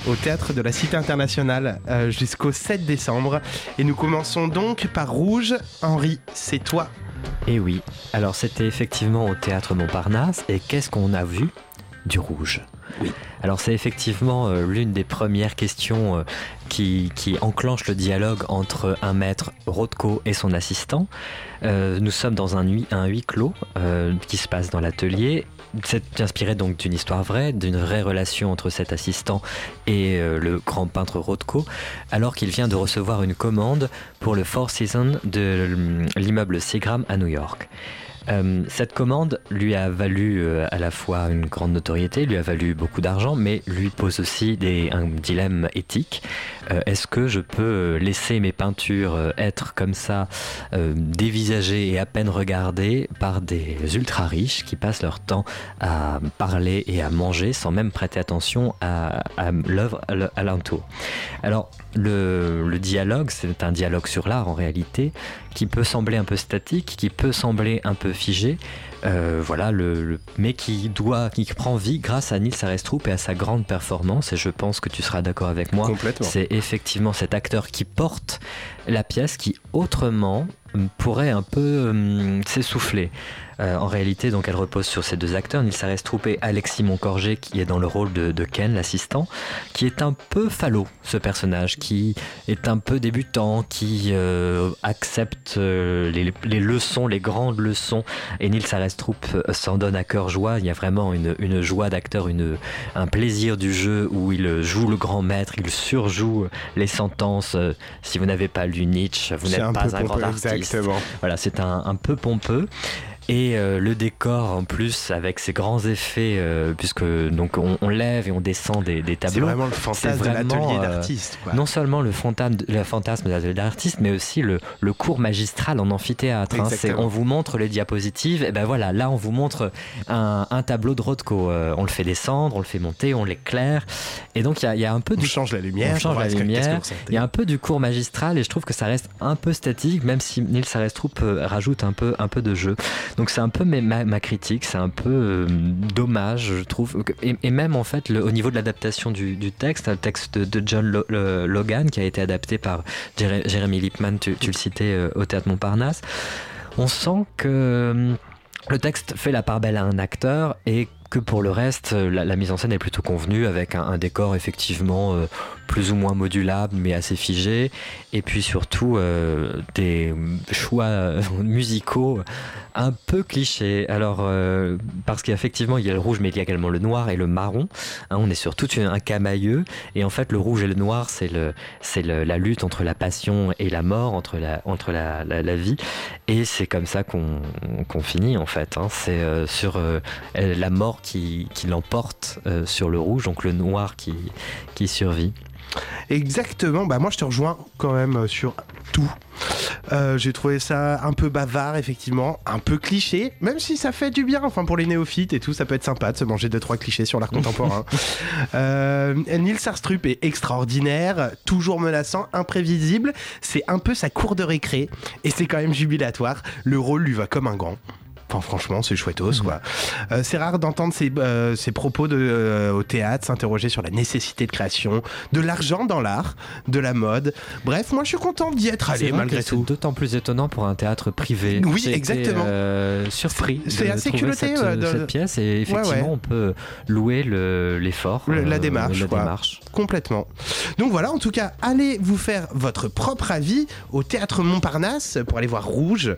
au théâtre de la Cité internationale euh, jusqu'au 7 décembre. Et nous commençons donc par Rouge. Henri, c'est toi.
Et Eh oui, alors c'était effectivement au théâtre Montparnasse, et qu'est-ce qu'on a vu Du rouge?
Oui.
Alors c'est effectivement euh, l'une des premières questions euh, qui, qui enclenche le dialogue entre un maître Rothko et son assistant. Euh, nous sommes dans un huis, un huis clos qui se passe dans l'atelier. C'est inspiré donc d'une histoire vraie, d'une vraie relation entre cet assistant et euh, le grand peintre Rothko, alors qu'il vient de recevoir une commande pour le Four Seasons de l'immeuble Seagram à New York. Euh, cette commande lui a valu euh, à la fois une grande notoriété, lui a valu beaucoup d'argent, mais lui pose aussi un dilemme éthique. Euh, Est-ce que je peux laisser mes peintures être comme ça dévisagées et à peine regardées par des ultra riches qui passent leur temps à parler et à manger sans même prêter attention à, l'œuvre à l- alentour Alors le, le dialogue, c'est un dialogue sur l'art en réalité, qui peut sembler un peu statique, qui peut sembler un peu figé, euh, voilà, le, le- mais qui doit, qui prend vie grâce à Nils Arestrup et à sa grande performance. Et je pense que tu seras d'accord avec moi. C'est effectivement cet acteur qui porte la pièce, qui autrement hum, pourrait un peu hum, s'essouffler. Euh, en réalité, donc, elle repose sur ces deux acteurs, Nils Arestrup et Alexis Moncorgé, qui est dans le rôle de, de Ken, l'assistant, qui est un peu falot, ce personnage, qui est un peu débutant, qui euh, accepte euh, les, les leçons, les grandes leçons, et Nils Arestrup euh, s'en donne à cœur joie. Il y a vraiment une, une joie d'acteur, une, un plaisir du jeu où il joue le grand maître, il surjoue les sentences. Euh, Si vous n'avez pas lu Nietzsche, vous n'êtes pas un grand
pompeux,
artiste.
exactement.
Voilà, c'est un, un peu pompeux. Et euh, le décor en plus avec ses grands effets, euh, puisque donc on, on lève et on descend des, des tableaux.
C'est vraiment le fantasme de l'atelier
euh,
d'artiste.
Non seulement le, fantasme, de l'atelier d'artiste, mais aussi le, le cours magistral en amphithéâtre. hein. On vous montre les diapositives, et ben voilà, là on vous montre un, un tableau de Rothko. Euh, on le fait descendre, on le fait monter, on l'éclaire. Et donc il y y a un peu
On
du
change la lumière.
on change la lumière. Il y a un peu du cours magistral et je trouve que ça reste un peu statique, même si Nils Arestrup euh, rajoute un peu, un peu de jeu. Donc c'est un peu ma, critique, c'est un peu euh, dommage, je trouve. Et, même en fait, le- au niveau de l'adaptation du, texte, un texte de, John Lo- le- Logan qui a été adapté par Jere- Jeremy Lippmann, tu, le citais euh, au théâtre Montparnasse, on sent que euh, le texte fait la part belle à un acteur et que pour le reste, la, mise en scène est plutôt convenue avec un, décor effectivement plus ou moins modulable mais assez figé et puis surtout euh, des choix euh, musicaux un peu clichés. Alors euh, parce qu'effectivement il y a le rouge mais il y a également le noir et le marron. Hein, on est sur tout un camailleux et en fait le rouge et le noir c'est le c'est la lutte entre la passion et la mort, entre la entre la, la, vie et c'est comme ça qu'on qu'on finit en fait. hein. C'est euh, sur euh, la mort qui, qui l'emporte euh, sur le rouge, donc le noir qui, qui survit.
Exactement, bah moi je te rejoins quand même euh, sur tout. Euh, J'ai trouvé ça un peu bavard, effectivement, un peu cliché, même si ça fait du bien, enfin pour les néophytes et tout, ça peut être sympa de se manger deux trois clichés sur l'art contemporain. euh, Nils Arstrup est extraordinaire, toujours menaçant, imprévisible, c'est un peu sa cour de récré, et c'est quand même jubilatoire, le rôle lui va comme un grand. Enfin, franchement, c'est chouettos, quoi. Euh, c'est rare d'entendre ces, euh, ces propos de, euh, au théâtre s'interroger sur la nécessité de création, de l'argent dans l'art, de la mode. Bref, moi, je suis content d'y être allé, malgré
que c'est
tout.
d'autant plus étonnant pour un théâtre privé.
Oui, exactement.
euh, surpris.
C'est- assez culotté,
cette,
ouais, de-
cette pièce et effectivement,
ouais.
on peut louer le- l'effort,
Le- la
euh,
démarche,
la
quoi.
démarche.
Complètement. Donc voilà, en tout cas, allez vous faire votre propre avis au théâtre Montparnasse pour aller voir Rouge.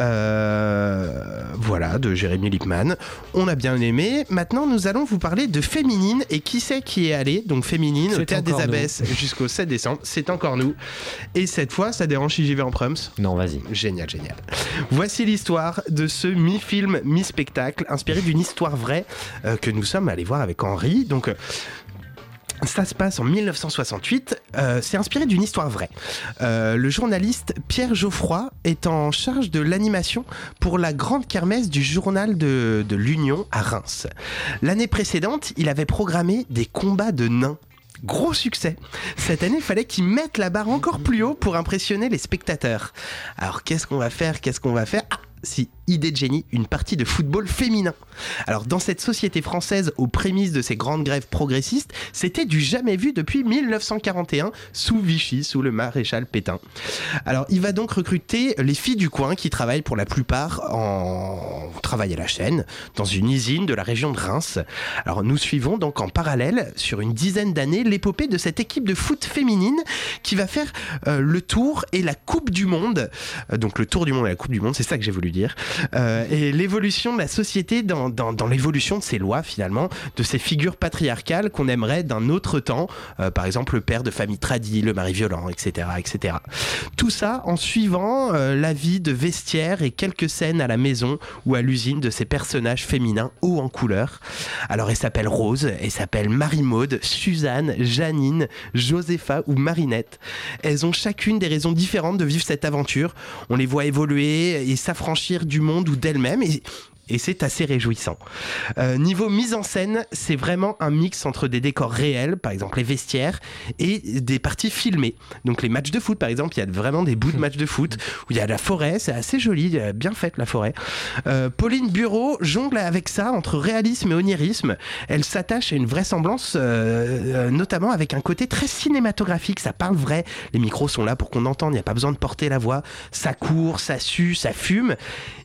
Euh, voilà, de Jérémy Lipman. On a bien aimé. Maintenant, nous allons vous parler de Féminine. Et qui c'est qui est allé Donc Féminine au théâtre des. Abbesses jusqu'au 7 décembre. C'est encore nous. Et cette fois, ça dérange si j'y vais en prums
Non, vas-y.
Génial, génial. Voici l'histoire de ce mi-film, mi-spectacle, inspiré d'une histoire vraie euh, que nous sommes allés voir avec Henri. Donc. Ça se passe en 1968. euh, c'est inspiré d'une histoire vraie. Euh, le journaliste Pierre Geoffroy est en charge de l'animation pour la grande kermesse du journal de, de l'Union à Reims. L'année précédente, il avait programmé des combats de nains. Gros succès. Cette année, il fallait qu'il mette la barre encore plus haut pour impressionner les spectateurs. Alors, qu'est-ce qu'on va faire? Qu'est-ce qu'on va faire? Ah, si, idée de génie, une partie de football féminin. Alors, dans cette société française aux prémices de ces grandes grèves progressistes, c'était du jamais vu depuis 1941 sous Vichy, sous le maréchal Pétain. Alors, il va donc recruter les filles du coin qui travaillent pour la plupart en à la chaîne dans une usine de la région de Reims. Alors, nous suivons donc en parallèle sur une dizaine d'années l'épopée de cette équipe de foot féminine qui va faire euh, le tour et la Coupe du Monde. Euh, donc, le tour du monde et la Coupe du Monde, c'est ça que j'ai voulu dire. Euh, et l'évolution de la société dans, l'évolution de ces lois finalement, de ces figures patriarcales qu'on aimerait d'un autre temps, par exemple le père de famille tradie, le mari violent, etc. etc. Tout ça en suivant la vie de vestiaire et quelques scènes à la maison ou à l'usine de ces personnages féminins hauts en couleur. Alors elle s'appelle Rose, elle s'appelle Marie-Maude, Suzanne, Janine, Josépha ou Marinette. Elles ont chacune des raisons différentes de vivre cette aventure. On les voit évoluer et s'affranchir du monde ou d'elles-mêmes. Et et c'est assez réjouissant. Euh, niveau mise en scène, c'est vraiment un mix entre des décors réels, par exemple les vestiaires, et des parties filmées. Donc les matchs de foot, par exemple, il y a vraiment des bouts de matchs de foot où il y a la forêt, c'est assez joli, euh, bien faite la forêt. Euh, Pauline Bureau jongle avec ça entre réalisme et onirisme. Elle s'attache à une vraisemblance, euh, notamment avec un côté très cinématographique. Ça parle vrai. Les micros sont là pour qu'on entende. Il n'y a pas besoin de porter la voix. Ça court, ça sue, ça fume.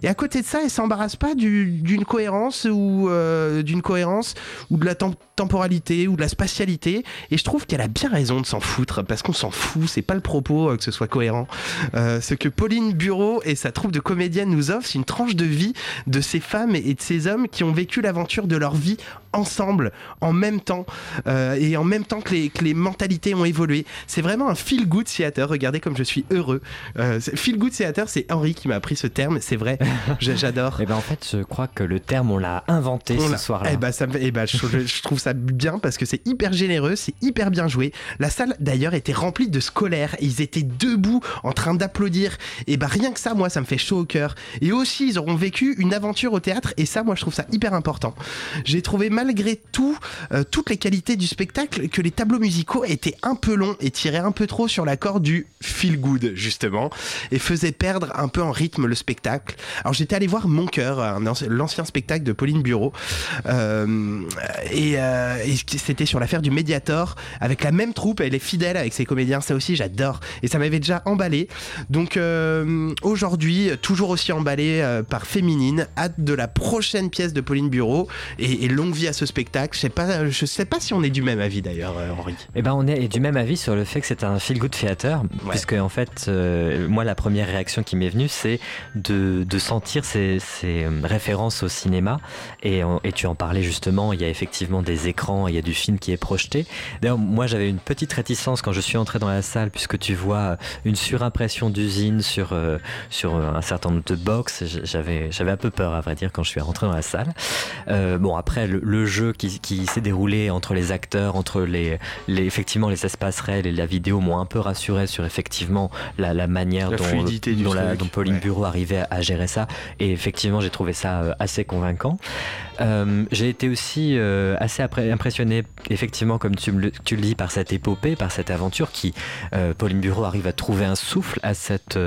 Et à côté de ça, elle s'embarrasse pas du- d'une cohérence ou euh, d'une cohérence ou de la tem- temporalité ou de la spatialité. Et je trouve qu'elle a bien raison de s'en foutre parce qu'on s'en fout. C'est pas le propos euh, que ce soit cohérent. Euh, ce que Pauline Bureau et sa troupe de comédiennes nous offrent, c'est une tranche de vie de ces femmes et de ces hommes qui ont vécu l'aventure de leur vie ensemble, en même temps, euh, et en même temps que les, que les mentalités ont évolué. C'est vraiment un feel good theater. Regardez comme je suis heureux. Euh, feel good theater, c'est Henri qui m'a appris ce terme. C'est vrai, J'a- j'adore.
Et ben en fait, je crois que le terme, on l'a inventé
On
ce soir-là.
Eh ben, ça eh ben, je trouve ça bien parce que c'est hyper généreux, c'est hyper bien joué. La salle d'ailleurs était remplie de scolaires et ils étaient debout en train d'applaudir. Et ben rien que ça, moi, ça me fait chaud au cœur. Et aussi, ils auront vécu une aventure au théâtre et ça, moi, je trouve ça hyper important. J'ai trouvé malgré tout, euh, toutes les qualités du spectacle, que les tableaux musicaux étaient un peu longs et tiraient un peu trop sur l'accord du feel good justement et faisaient perdre un peu en rythme le spectacle. Alors j'étais allé voir Mon cœur, l'ancien spectacle de Pauline Bureau, euh, et, euh, et c'était sur l'affaire du Mediator avec la même troupe. Elle est fidèle avec ses comédiens, ça aussi j'adore. Et ça m'avait déjà emballé. Donc aujourd'hui, toujours aussi emballé par Féminine. Hâte de la prochaine pièce de Pauline Bureau et, et longue vie à ce spectacle. Je sais pas, je sais pas si on est du même avis d'ailleurs, euh, Henri.
Eh ben, on est du même avis sur le fait que c'est un feel good theater, puisque en fait, euh, moi, la première réaction qui m'est venue, c'est de, de sentir ces, ces, euh, références au cinéma. Et, tu en parlais justement, il y a effectivement des écrans, il y a du film qui est projeté. D'ailleurs, moi, j'avais une petite réticence quand je suis entré dans la salle, puisque tu vois une surimpression d'usine sur, euh, sur un certain nombre de box. J'avais, j'avais un peu peur, à vrai dire, quand je suis rentré dans la salle. Euh, bon, après, le, le le jeu qui, qui s'est déroulé entre les acteurs, entre les, les, effectivement les espaces réels et la vidéo m'ont un peu rassuré sur effectivement la, la manière
La
dont,
fluidité du
dont, la-
truc,
dont Pauline
ouais.
Bureau arrivait à, à gérer ça. Et effectivement, j'ai trouvé ça euh, assez convaincant. Euh, j'ai été aussi euh, assez impressionné, effectivement, comme tu, me le, tu le dis, par cette épopée, par cette aventure qui, euh, Pauline Bureau arrive à trouver un souffle à cette,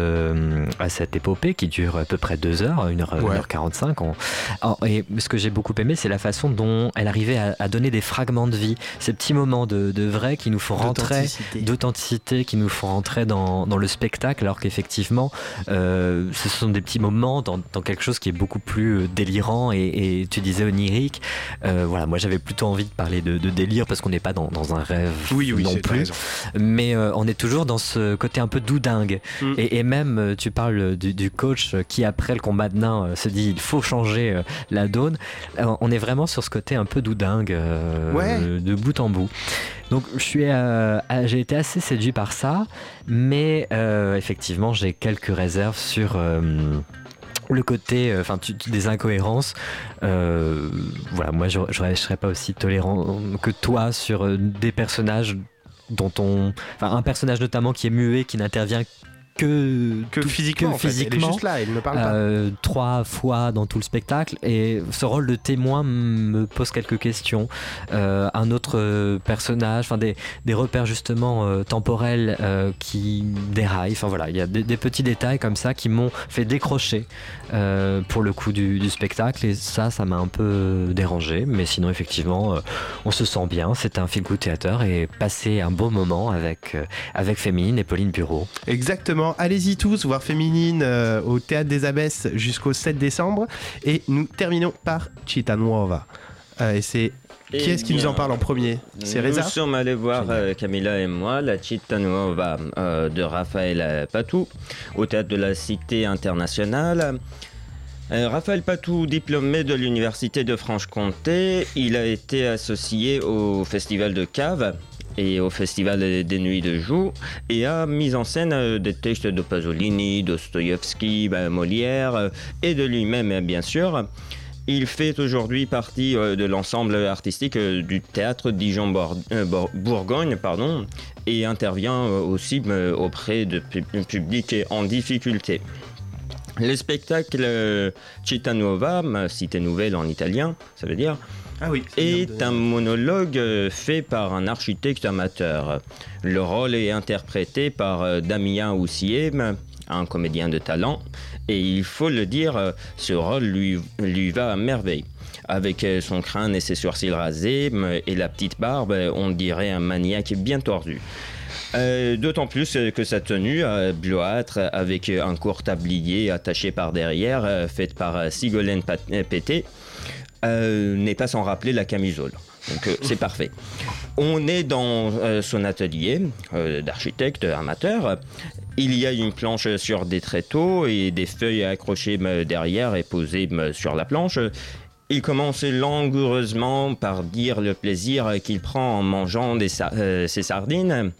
à cette épopée qui dure à peu près deux heures, 1h,
Ouais.
1h45. On- Alors, et ce que j'ai beaucoup aimé, c'est la façon dont elle arrivait à, à donner des fragments de vie, ces petits moments de, de vrai qui nous font rentrer
D'authenticité.
qui nous font rentrer dans, dans le spectacle, alors qu'effectivement, euh, ce sont des petits moments dans, dans quelque chose qui est beaucoup plus euh, délirant et, et tu disais onirique. Euh, voilà, moi j'avais plutôt envie de parler de, de délire parce qu'on n'est pas dans, dans un rêve
Oui, oui,
non plus, mais euh, on est toujours dans ce côté un peu doudingue.
Mm.
Et, et même, tu parles du, du coach qui, après le combat de nain, se dit il faut changer la donne. On est vraiment sur ce côté un peu doudingue, euh,
Ouais.
de bout en bout. Donc, je suis, euh, j'ai été assez séduit par ça, mais euh, effectivement, j'ai quelques réserves sur. le côté, enfin, des incohérences. Euh, voilà, moi, je ne serais pas aussi tolérant que toi sur des personnages dont on, enfin, un personnage notamment qui est muet, qui n'intervient que
Que
tout-
physiquement,
que
en fait. Elle est
physiquement,
juste là, elle ne parle pas.
euh, trois fois dans tout le spectacle et ce rôle de témoin me pose quelques questions. Euh, un autre euh, personnage, enfin des, des repères justement euh, temporels qui déraillent. Enfin voilà, il y a des, des petits détails comme ça qui m'ont fait décrocher pour le coup du, du spectacle et ça, ça m'a un peu dérangé. Mais sinon effectivement, on se sent bien. C'est un feel good théâtre et passer un beau moment avec avec Féminine et Pauline Bureau.
Exactement. Allez-y tous voir Féminine euh, au Théâtre des Abbesses jusqu'au 7 décembre. Et nous terminons par Chita Nuova. Euh, et c'est. Qui
Eh
est-ce qui nous en parle en premier? C'est
Nous
Reza?
sommes allés voir euh, Camilla et moi la Città Nuova euh, de Raphaël Patou au théâtre de la Cité internationale. Euh, Raphaël Patou, diplômé de l'Université de Franche-Comté, il a été associé au Festival de Cave et au Festival des Nuits de Joux et a mis en scène euh, des textes de Pasolini, Dostoïevski, ben, Molière euh, et de lui-même euh, bien sûr. Il fait aujourd'hui partie euh, de l'ensemble artistique du théâtre Dijon-Bourgogne et intervient aussi auprès de pu- publics en difficulté. Le spectacle Città Nuova, cité nouvelle en italien, ça veut dire,
Ah oui.
est un monologue euh, fait par un architecte amateur. Le rôle est interprété par euh, Damien Houssier, un comédien de talent, et il faut le dire, euh, ce rôle lui, lui va à merveille. Avec son crâne et ses sourcils rasés et la petite barbe, on dirait un maniaque bien tordu. Euh, D'autant plus que sa tenue euh, bleuâtre avec un court tablier attaché par derrière, euh, faite par Sigolène Pété, euh, n'est pas sans rappeler la camisole. Donc euh, c'est parfait. On est dans euh, son atelier d'architecte amateur. Il y a une planche sur des tréteaux et des feuilles accrochées derrière et posées sur la planche. Il commence langoureusement par dire le plaisir qu'il prend en mangeant ses sardines,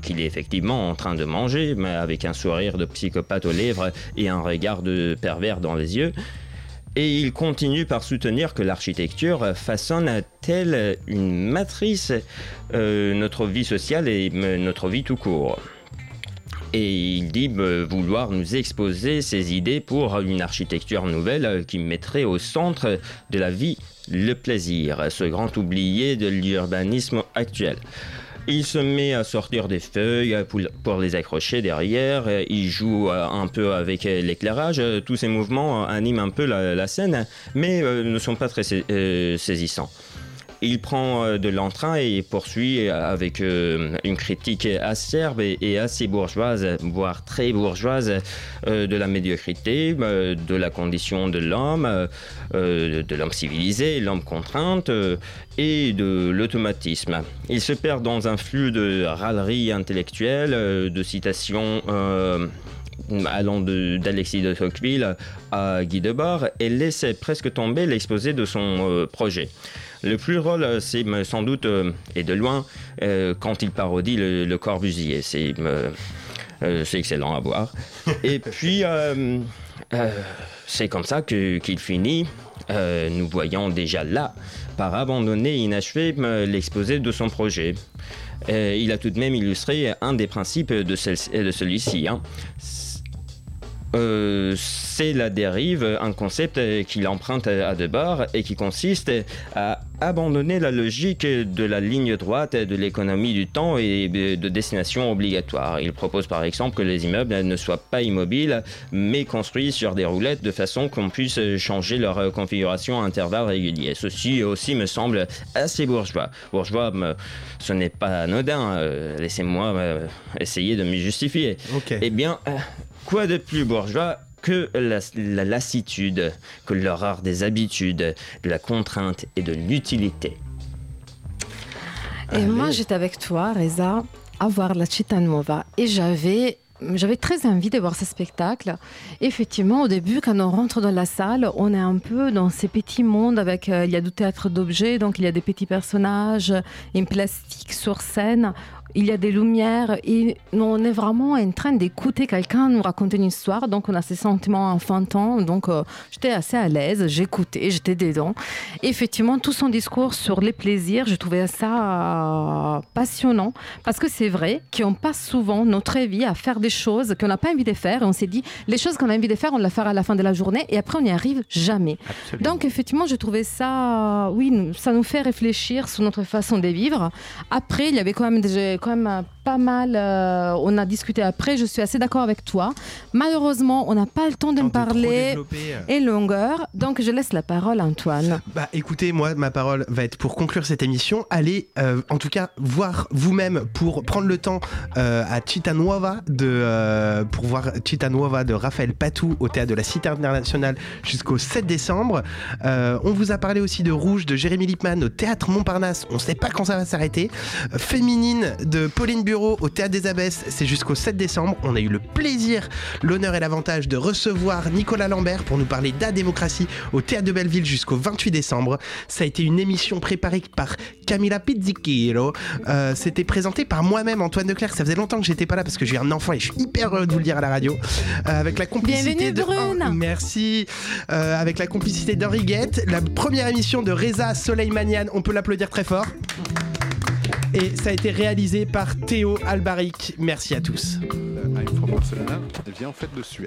qu'il est effectivement en train de manger, mais avec un sourire de psychopathe aux lèvres et un regard de pervers dans les yeux. Et il continue par soutenir que l'architecture façonne telle une matrice euh, notre vie sociale et notre vie tout court. Et il dit euh, vouloir nous exposer ses idées pour une architecture nouvelle qui mettrait au centre de la vie le plaisir, ce grand oublié de l'urbanisme actuel. Il se met à sortir des feuilles pour, pour les accrocher derrière. Il joue euh, un peu avec euh, l'éclairage. Euh, Tous ces mouvements euh, animent un peu la, la scène, mais euh, ne sont pas très sais- euh, saisissants. Il prend euh, de l'entrain et poursuit euh, avec euh, une critique acerbe et, assez bourgeoise, voire très bourgeoise, de la médiocrité, de la condition de l'homme, de l'homme civilisé, l'homme contrainte et de l'automatisme. Il se perd dans un flux de râleries intellectuelles, de citations. allant d'Alexis de Tocqueville à Guy Debord et laisse presque tomber l'exposé de son projet. Le plus drôle, euh, c'est sans doute, euh, et de loin, euh, quand il parodie le, le Corbusier. C'est excellent à voir. Et puis, c'est comme ça qu'il finit. Euh, nous voyons déjà là par abandonner inachevé l'exposé de son projet. Euh, il a tout de même illustré un des principes de, celui-ci. hein. Euh, c'est la dérive, un concept qu'il emprunte à de bord et qui consiste à abandonner la logique de la ligne droite de l'économie du temps et de destination obligatoire. Il propose par exemple que les immeubles ne soient pas immobiles mais construits sur des roulettes de façon qu'on puisse changer leur configuration à intervalles réguliers. Ceci aussi me semble assez bourgeois. Bourgeois, ce n'est pas anodin. euh, Laissez-moi euh, essayer de me justifier. Eh bien, euh, quoi de plus bourgeois que la, la lassitude, que l'horreur des habitudes, de la contrainte et de l'utilité
Et moi, j'étais avec toi, Reza, à voir la Città Nuova. Et j'avais. J'avais très envie de voir ce spectacle. Effectivement, au début, quand on rentre dans la salle, on est un peu dans ces petits mondes avec. euh, il y a du théâtre d'objets, donc il y a des petits personnages, une plastique sur scène. Il y a des lumières et on est vraiment en train d'écouter quelqu'un nous raconter une histoire. Donc on a ces sentiments enfantins. Donc euh, j'étais assez à l'aise, j'écoutais, j'étais dedans. Et effectivement, tout son discours sur les plaisirs, je trouvais ça euh, passionnant parce que c'est vrai qu'on passe souvent notre vie à faire des choses qu'on n'a pas envie de faire et on s'est dit les choses qu'on a envie de faire, on la fera à la fin de la journée et après on n'y arrive jamais. Donc effectivement, je trouvais ça, oui, ça nous fait réfléchir sur notre façon de vivre. Après, il y avait quand même, déjà, quand même euh, pas mal, euh, on a discuté après, je suis assez d'accord avec toi. Malheureusement, on n'a pas le temps de me parler
euh.
et longueur, donc je laisse la parole à Antoine.
Bah écoutez, moi ma parole va être pour conclure cette émission. Allez euh, en tout cas voir vous-même pour prendre le temps euh, à Città Nuova de euh, pour voir Città Nuova de Raphaël Patou au théâtre de la Cité internationale jusqu'au 7 décembre. Euh, on vous a parlé aussi de Rouge de Jérémy Lippmann au théâtre Montparnasse. On sait pas quand ça va s'arrêter. Féminine de Pauline Bureau au théâtre des Abbesses, c'est jusqu'au 7 décembre. On a eu le plaisir, l'honneur et l'avantage de recevoir Nicolas Lambert pour nous parler d'A démocratie au théâtre de Belleville jusqu'au 28 décembre. Ça a été une émission préparée par Camilla Pizzichiro. Euh, C'était présenté par moi-même, Antoine Declerc. Ça faisait longtemps que j'étais pas là parce que j'ai un enfant et je suis hyper heureux de vous le dire à la radio. Euh, avec la complicité
Bienvenue,
de
Brune.
Merci. Euh, avec la complicité d'Henri Guette, la première émission de Reza Soleil Manian. On peut l'applaudir très fort. Et ça a été réalisé par Théo Albaric. Merci à tous.
Suède.